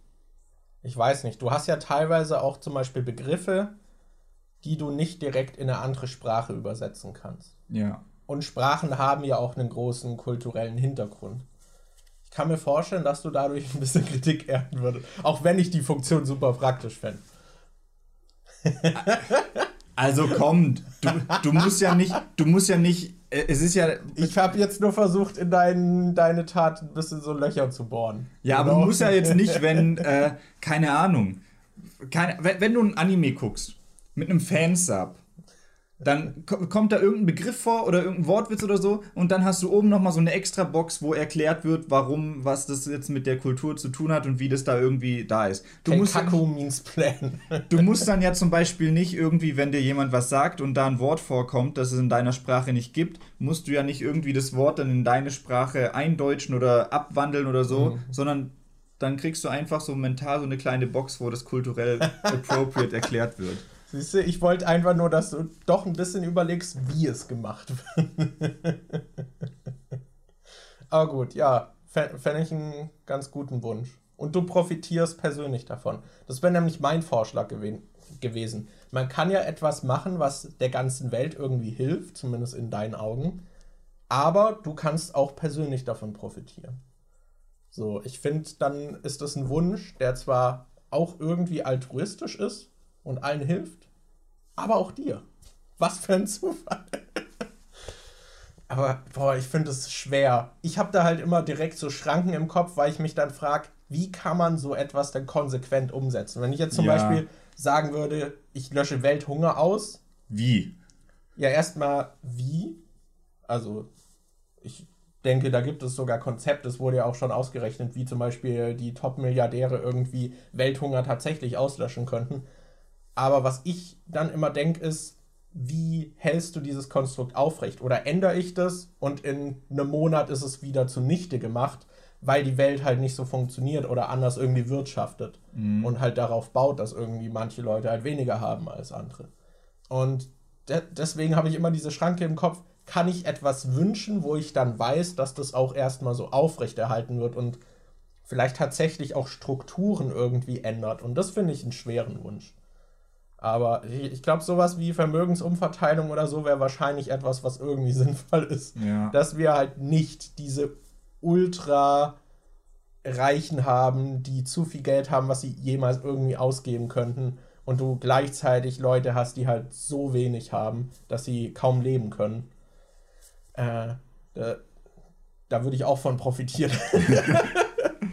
Ich weiß nicht, du hast ja teilweise auch zum Beispiel Begriffe, die du nicht direkt in eine andere Sprache übersetzen kannst. Ja. Und Sprachen haben ja auch einen großen kulturellen Hintergrund. Ich kann mir vorstellen, dass du dadurch <laughs> ein bisschen Kritik ernten würdest. Auch wenn ich die Funktion super praktisch fände. <laughs> Also komm, du, du musst ja nicht, du musst ja nicht, äh, es ist ja. Ich habe jetzt nur versucht, in dein, deine Tat ein bisschen so Löcher zu bohren. Ja, aber du musst ja jetzt nicht, wenn, <laughs> äh, keine Ahnung, keine, wenn, wenn du ein Anime guckst mit einem Fansub dann kommt da irgendein Begriff vor oder irgendein Wortwitz oder so und dann hast du oben nochmal so eine extra Box, wo erklärt wird, warum, was das jetzt mit der Kultur zu tun hat und wie das da irgendwie da ist. Du musst, means plan. <laughs> du musst dann ja zum Beispiel nicht irgendwie, wenn dir jemand was sagt und da ein Wort vorkommt, das es in deiner Sprache nicht gibt, musst du ja nicht irgendwie das Wort dann in deine Sprache eindeutschen oder abwandeln oder so, mhm. sondern dann kriegst du einfach so mental so eine kleine Box, wo das kulturell <laughs> appropriate erklärt wird. Siehst du, ich wollte einfach nur, dass du doch ein bisschen überlegst, wie es gemacht wird. <laughs> Aber gut, ja, fände ich einen ganz guten Wunsch. Und du profitierst persönlich davon. Das wäre nämlich mein Vorschlag gew gewesen. Man kann ja etwas machen, was der ganzen Welt irgendwie hilft, zumindest in deinen Augen. Aber du kannst auch persönlich davon profitieren. So, ich finde, dann ist das ein Wunsch, der zwar auch irgendwie altruistisch ist und allen hilft, aber auch dir. Was für ein Zufall. <laughs> aber boah, ich finde es schwer. Ich habe da halt immer direkt so Schranken im Kopf, weil ich mich dann frage, wie kann man so etwas denn konsequent umsetzen? Wenn ich jetzt zum ja. Beispiel sagen würde, ich lösche Welthunger aus. Wie? Ja, erstmal wie? Also, ich denke, da gibt es sogar Konzepte, es wurde ja auch schon ausgerechnet, wie zum Beispiel die Top-Milliardäre irgendwie Welthunger tatsächlich auslöschen könnten. Aber was ich dann immer denke, ist, wie hältst du dieses Konstrukt aufrecht? Oder ändere ich das und in einem Monat ist es wieder zunichte gemacht, weil die Welt halt nicht so funktioniert oder anders irgendwie wirtschaftet mhm. und halt darauf baut, dass irgendwie manche Leute halt weniger haben als andere. Und de deswegen habe ich immer diese Schranke im Kopf, kann ich etwas wünschen, wo ich dann weiß, dass das auch erstmal so aufrechterhalten wird und vielleicht tatsächlich auch Strukturen irgendwie ändert. Und das finde ich einen schweren Wunsch. Aber ich glaube, sowas wie Vermögensumverteilung oder so wäre wahrscheinlich etwas, was irgendwie <laughs> sinnvoll ist. Ja. Dass wir halt nicht diese ultra Reichen haben, die zu viel Geld haben, was sie jemals irgendwie ausgeben könnten. Und du gleichzeitig Leute hast, die halt so wenig haben, dass sie kaum leben können. Äh, da, da würde ich auch von profitieren. <laughs> <laughs>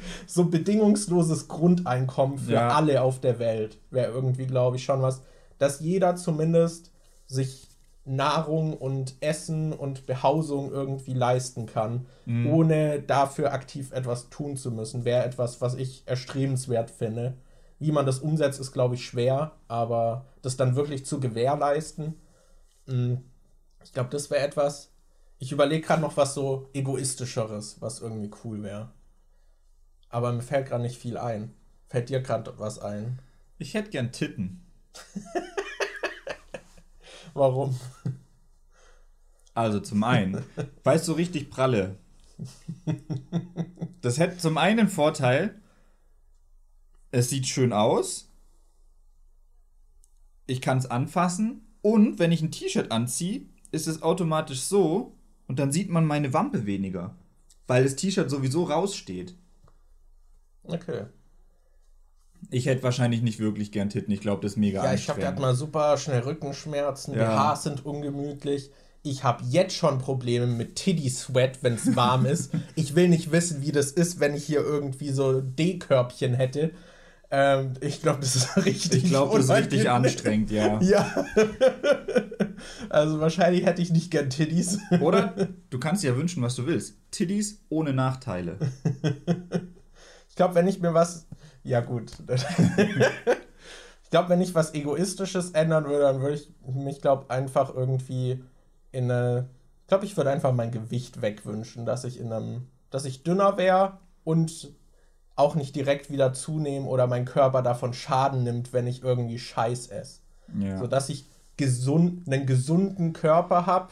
<laughs> so bedingungsloses Grundeinkommen für ja. alle auf der Welt wäre irgendwie, glaube ich, schon was, dass jeder zumindest sich Nahrung und Essen und Behausung irgendwie leisten kann, mhm. ohne dafür aktiv etwas tun zu müssen, wäre etwas, was ich erstrebenswert finde. Wie man das umsetzt, ist, glaube ich, schwer, aber das dann wirklich zu gewährleisten, hm, ich glaube, das wäre etwas. Ich überlege gerade noch was so egoistischeres, was irgendwie cool wäre. Aber mir fällt gerade nicht viel ein. Fällt dir gerade was ein? Ich hätte gern Titten. <laughs> Warum? Also zum einen, es so richtig pralle. Das hätte zum einen Vorteil, es sieht schön aus. Ich kann es anfassen. Und wenn ich ein T-Shirt anziehe, ist es automatisch so und dann sieht man meine Wampe weniger. Weil das T-Shirt sowieso raussteht. Okay. Ich hätte wahrscheinlich nicht wirklich gern Titten. Ich glaube, das ist mega Ja, ich habe gerade mal super schnell Rückenschmerzen. Ja. Die Haare sind ungemütlich. Ich habe jetzt schon Probleme mit Titty-Sweat, wenn es warm ist. <laughs> Ich will nicht wissen, wie das ist, wenn ich hier irgendwie so D-Körbchen hätte. Ähm, ich glaube, <laughs> das ist richtig. Ich glaube, das ist richtig anstrengend, ja. <laughs> Ja. also wahrscheinlich hätte ich nicht gern Tiddies. Oder du kannst dir ja wünschen, was du willst. Tiddies ohne Nachteile. Ich glaube, wenn ich mir was. Ja, gut. <laughs> ich glaube, wenn ich was Egoistisches ändern würde, dann würde ich mich, glaube einfach irgendwie in eine. Ich glaube, ich würde einfach mein Gewicht wegwünschen, dass ich in einem. dass ich dünner wäre und auch nicht direkt wieder zunehmen oder mein Körper davon Schaden nimmt, wenn ich irgendwie Scheiß esse. Ja. Sodass ich gesund, einen gesunden Körper habe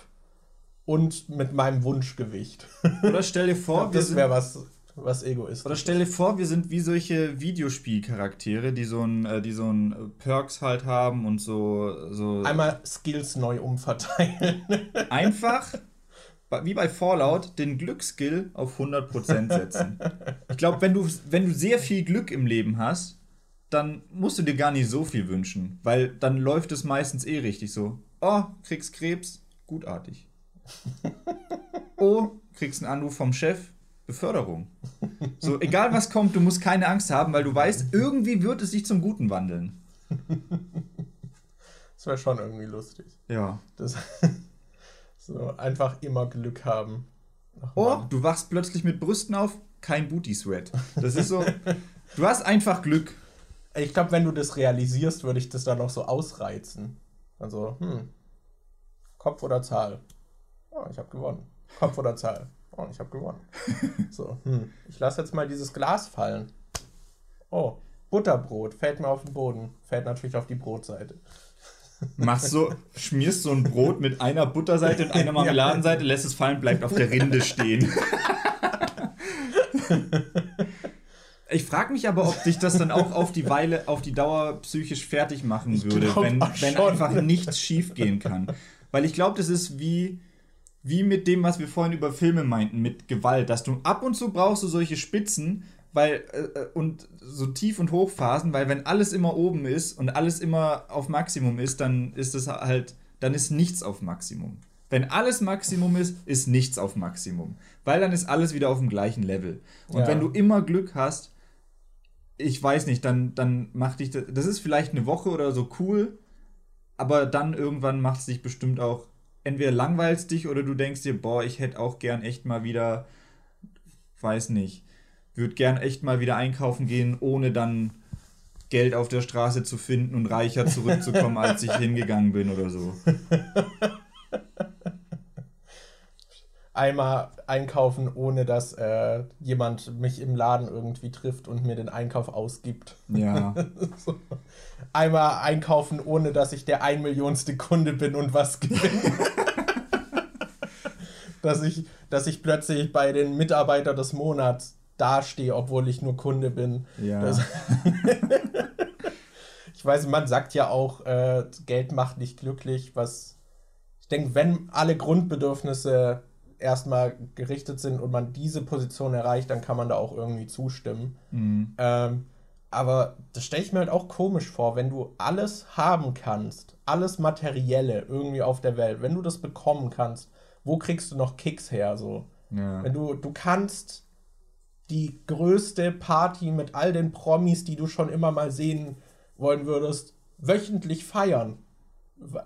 und mit meinem Wunschgewicht. Oder stell dir vor, glaub, <laughs> das wäre was, was egoistisch. Oder stell dir vor, wir sind wie solche Videospielcharaktere, die so ein, äh, die so ein äh, Perks halt haben und so, so. Einmal Skills neu umverteilen. <laughs> Einfach wie bei Fallout, den Glücksskill auf 100% setzen. Ich glaube, wenn du, wenn du sehr viel Glück im Leben hast, dann musst du dir gar nicht so viel wünschen, weil dann läuft es meistens eh richtig so. Oh, kriegst Krebs, gutartig. Oh, kriegst einen Anruf vom Chef, Beförderung. So, egal was kommt, du musst keine Angst haben, weil du weißt, irgendwie wird es sich zum Guten wandeln. Das wäre schon irgendwie lustig. Ja. Das <laughs> so, einfach immer Glück haben. Ach, oh, du wachst plötzlich mit Brüsten auf, kein Booty Sweat. Das ist so, du hast einfach Glück. Ich glaube, wenn du das realisierst, würde ich das dann noch so ausreizen. Also, hm, Kopf oder Zahl? Oh, ich habe gewonnen. Kopf oder Zahl? Oh, ich habe gewonnen. <laughs> So, hm, ich lasse jetzt mal dieses Glas fallen. Oh, Butterbrot fällt mir auf den Boden. Fällt natürlich auf die Brotseite <laughs> machst so, schmierst so ein Brot mit einer Butterseite und einer <laughs> Marmeladenseite, lässt es fallen, bleibt auf der Rinde stehen. Ich frage mich aber, ob dich das dann auch auf die Weile, auf die Dauer psychisch fertig machen würde, wenn, wenn einfach nichts schief gehen kann. Weil ich glaube, das ist wie, wie mit dem, was wir vorhin über Filme meinten, mit Gewalt, dass du ab und zu brauchst du solche Spitzen, weil äh, äh, und so Tief- und Hochphasen, weil wenn alles immer oben ist und alles immer auf Maximum ist, dann ist es halt, dann ist nichts auf Maximum. Wenn alles Maximum ist, ist nichts auf Maximum, weil dann ist alles wieder auf dem gleichen Level. Und ja. wenn du immer Glück hast, ich weiß nicht, dann dann macht dich das, das ist vielleicht eine Woche oder so cool, aber dann irgendwann macht es dich bestimmt auch entweder langweilst dich oder du denkst dir, boah, ich hätte auch gern echt mal wieder weiß nicht würde gern echt mal wieder einkaufen gehen, ohne dann Geld auf der Straße zu finden und reicher zurückzukommen, als ich <laughs> hingegangen bin oder so. Einmal einkaufen, ohne dass äh, jemand mich im Laden irgendwie trifft und mir den Einkauf ausgibt. Ja. <laughs> so. Einmal einkaufen, ohne dass ich der ein Millionste Kunde bin und was gewinne. <laughs> dass, ich, dass ich plötzlich bei den Mitarbeiter des Monats dastehe, obwohl ich nur Kunde bin. Ja. <laughs> Ich weiß, man sagt ja auch, äh, Geld macht nicht glücklich, was ich denke, wenn alle Grundbedürfnisse erstmal gerichtet sind und man diese Position erreicht, dann kann man da auch irgendwie zustimmen. Mhm. Ähm, aber das stelle ich mir halt auch komisch vor, wenn du alles haben kannst, alles Materielle irgendwie auf der Welt, wenn du das bekommen kannst, wo kriegst du noch Kicks her? So? Ja. Wenn du, du kannst die größte Party mit all den Promis, die du schon immer mal sehen wollen würdest, wöchentlich feiern.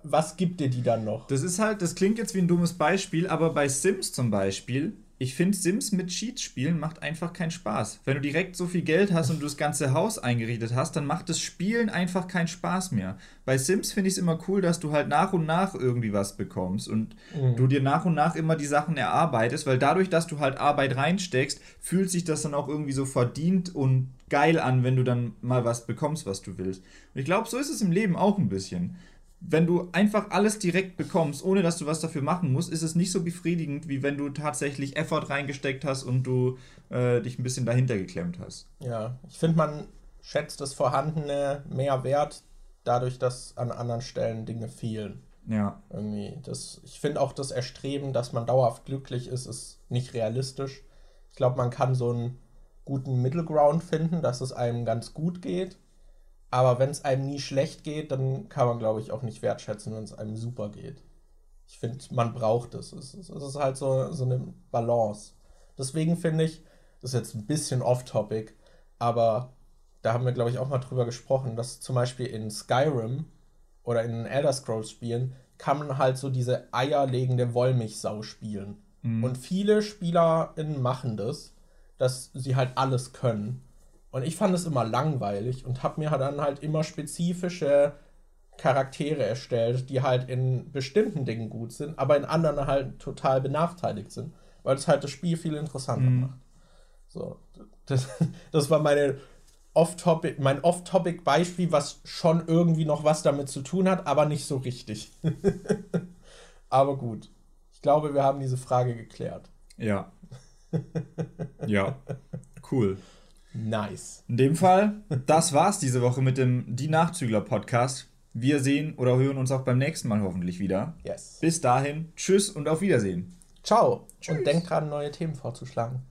Was gibt dir die dann noch? Das ist halt, das klingt jetzt wie ein dummes Beispiel, aber bei Sims zum Beispiel ich finde, Sims mit Cheats spielen macht einfach keinen Spaß. Wenn du direkt so viel Geld hast und du das ganze Haus eingerichtet hast, dann macht das Spielen einfach keinen Spaß mehr. Bei Sims finde ich es immer cool, dass du halt nach und nach irgendwie was bekommst und mhm. du dir nach und nach immer die Sachen erarbeitest, weil dadurch, dass du halt Arbeit reinsteckst, fühlt sich das dann auch irgendwie so verdient und geil an, wenn du dann mal was bekommst, was du willst. Und ich glaube, so ist es im Leben auch ein bisschen wenn du einfach alles direkt bekommst, ohne dass du was dafür machen musst, ist es nicht so befriedigend, wie wenn du tatsächlich Effort reingesteckt hast und du äh, dich ein bisschen dahinter geklemmt hast. Ja, ich finde, man schätzt das Vorhandene mehr wert, dadurch, dass an anderen Stellen Dinge fehlen. Ja. Irgendwie. Das, ich finde auch das Erstreben, dass man dauerhaft glücklich ist, ist nicht realistisch. Ich glaube, man kann so einen guten Middle Ground finden, dass es einem ganz gut geht aber wenn es einem nie schlecht geht, dann kann man, glaube ich, auch nicht wertschätzen, wenn es einem super geht. Ich finde, man braucht es. Es, es ist halt so, so eine Balance. Deswegen finde ich, das ist jetzt ein bisschen off-topic, aber da haben wir, glaube ich, auch mal drüber gesprochen, dass zum Beispiel in Skyrim oder in Elder Scrolls Spielen kann man halt so diese eierlegende Wollmilchsau spielen. Mhm. Und viele SpielerInnen machen das, dass sie halt alles können. Und ich fand es immer langweilig und habe mir dann halt immer spezifische Charaktere erstellt, die halt in bestimmten Dingen gut sind, aber in anderen halt total benachteiligt sind, weil es halt das Spiel viel interessanter mhm. macht. So, das, <laughs> das war meine Off-Topic, mein Off-Topic-Beispiel, was schon irgendwie noch was damit zu tun hat, aber nicht so richtig. <laughs> aber gut. Ich glaube, wir haben diese Frage geklärt. Ja. ja. Cool. Nice. In dem Fall, das war's diese Woche mit dem Die Nachzügler Podcast. Wir sehen oder hören uns auch beim nächsten Mal hoffentlich wieder. Yes. Bis dahin, tschüss und auf Wiedersehen. Ciao. Tschüss. Und denkt dran, neue Themen vorzuschlagen.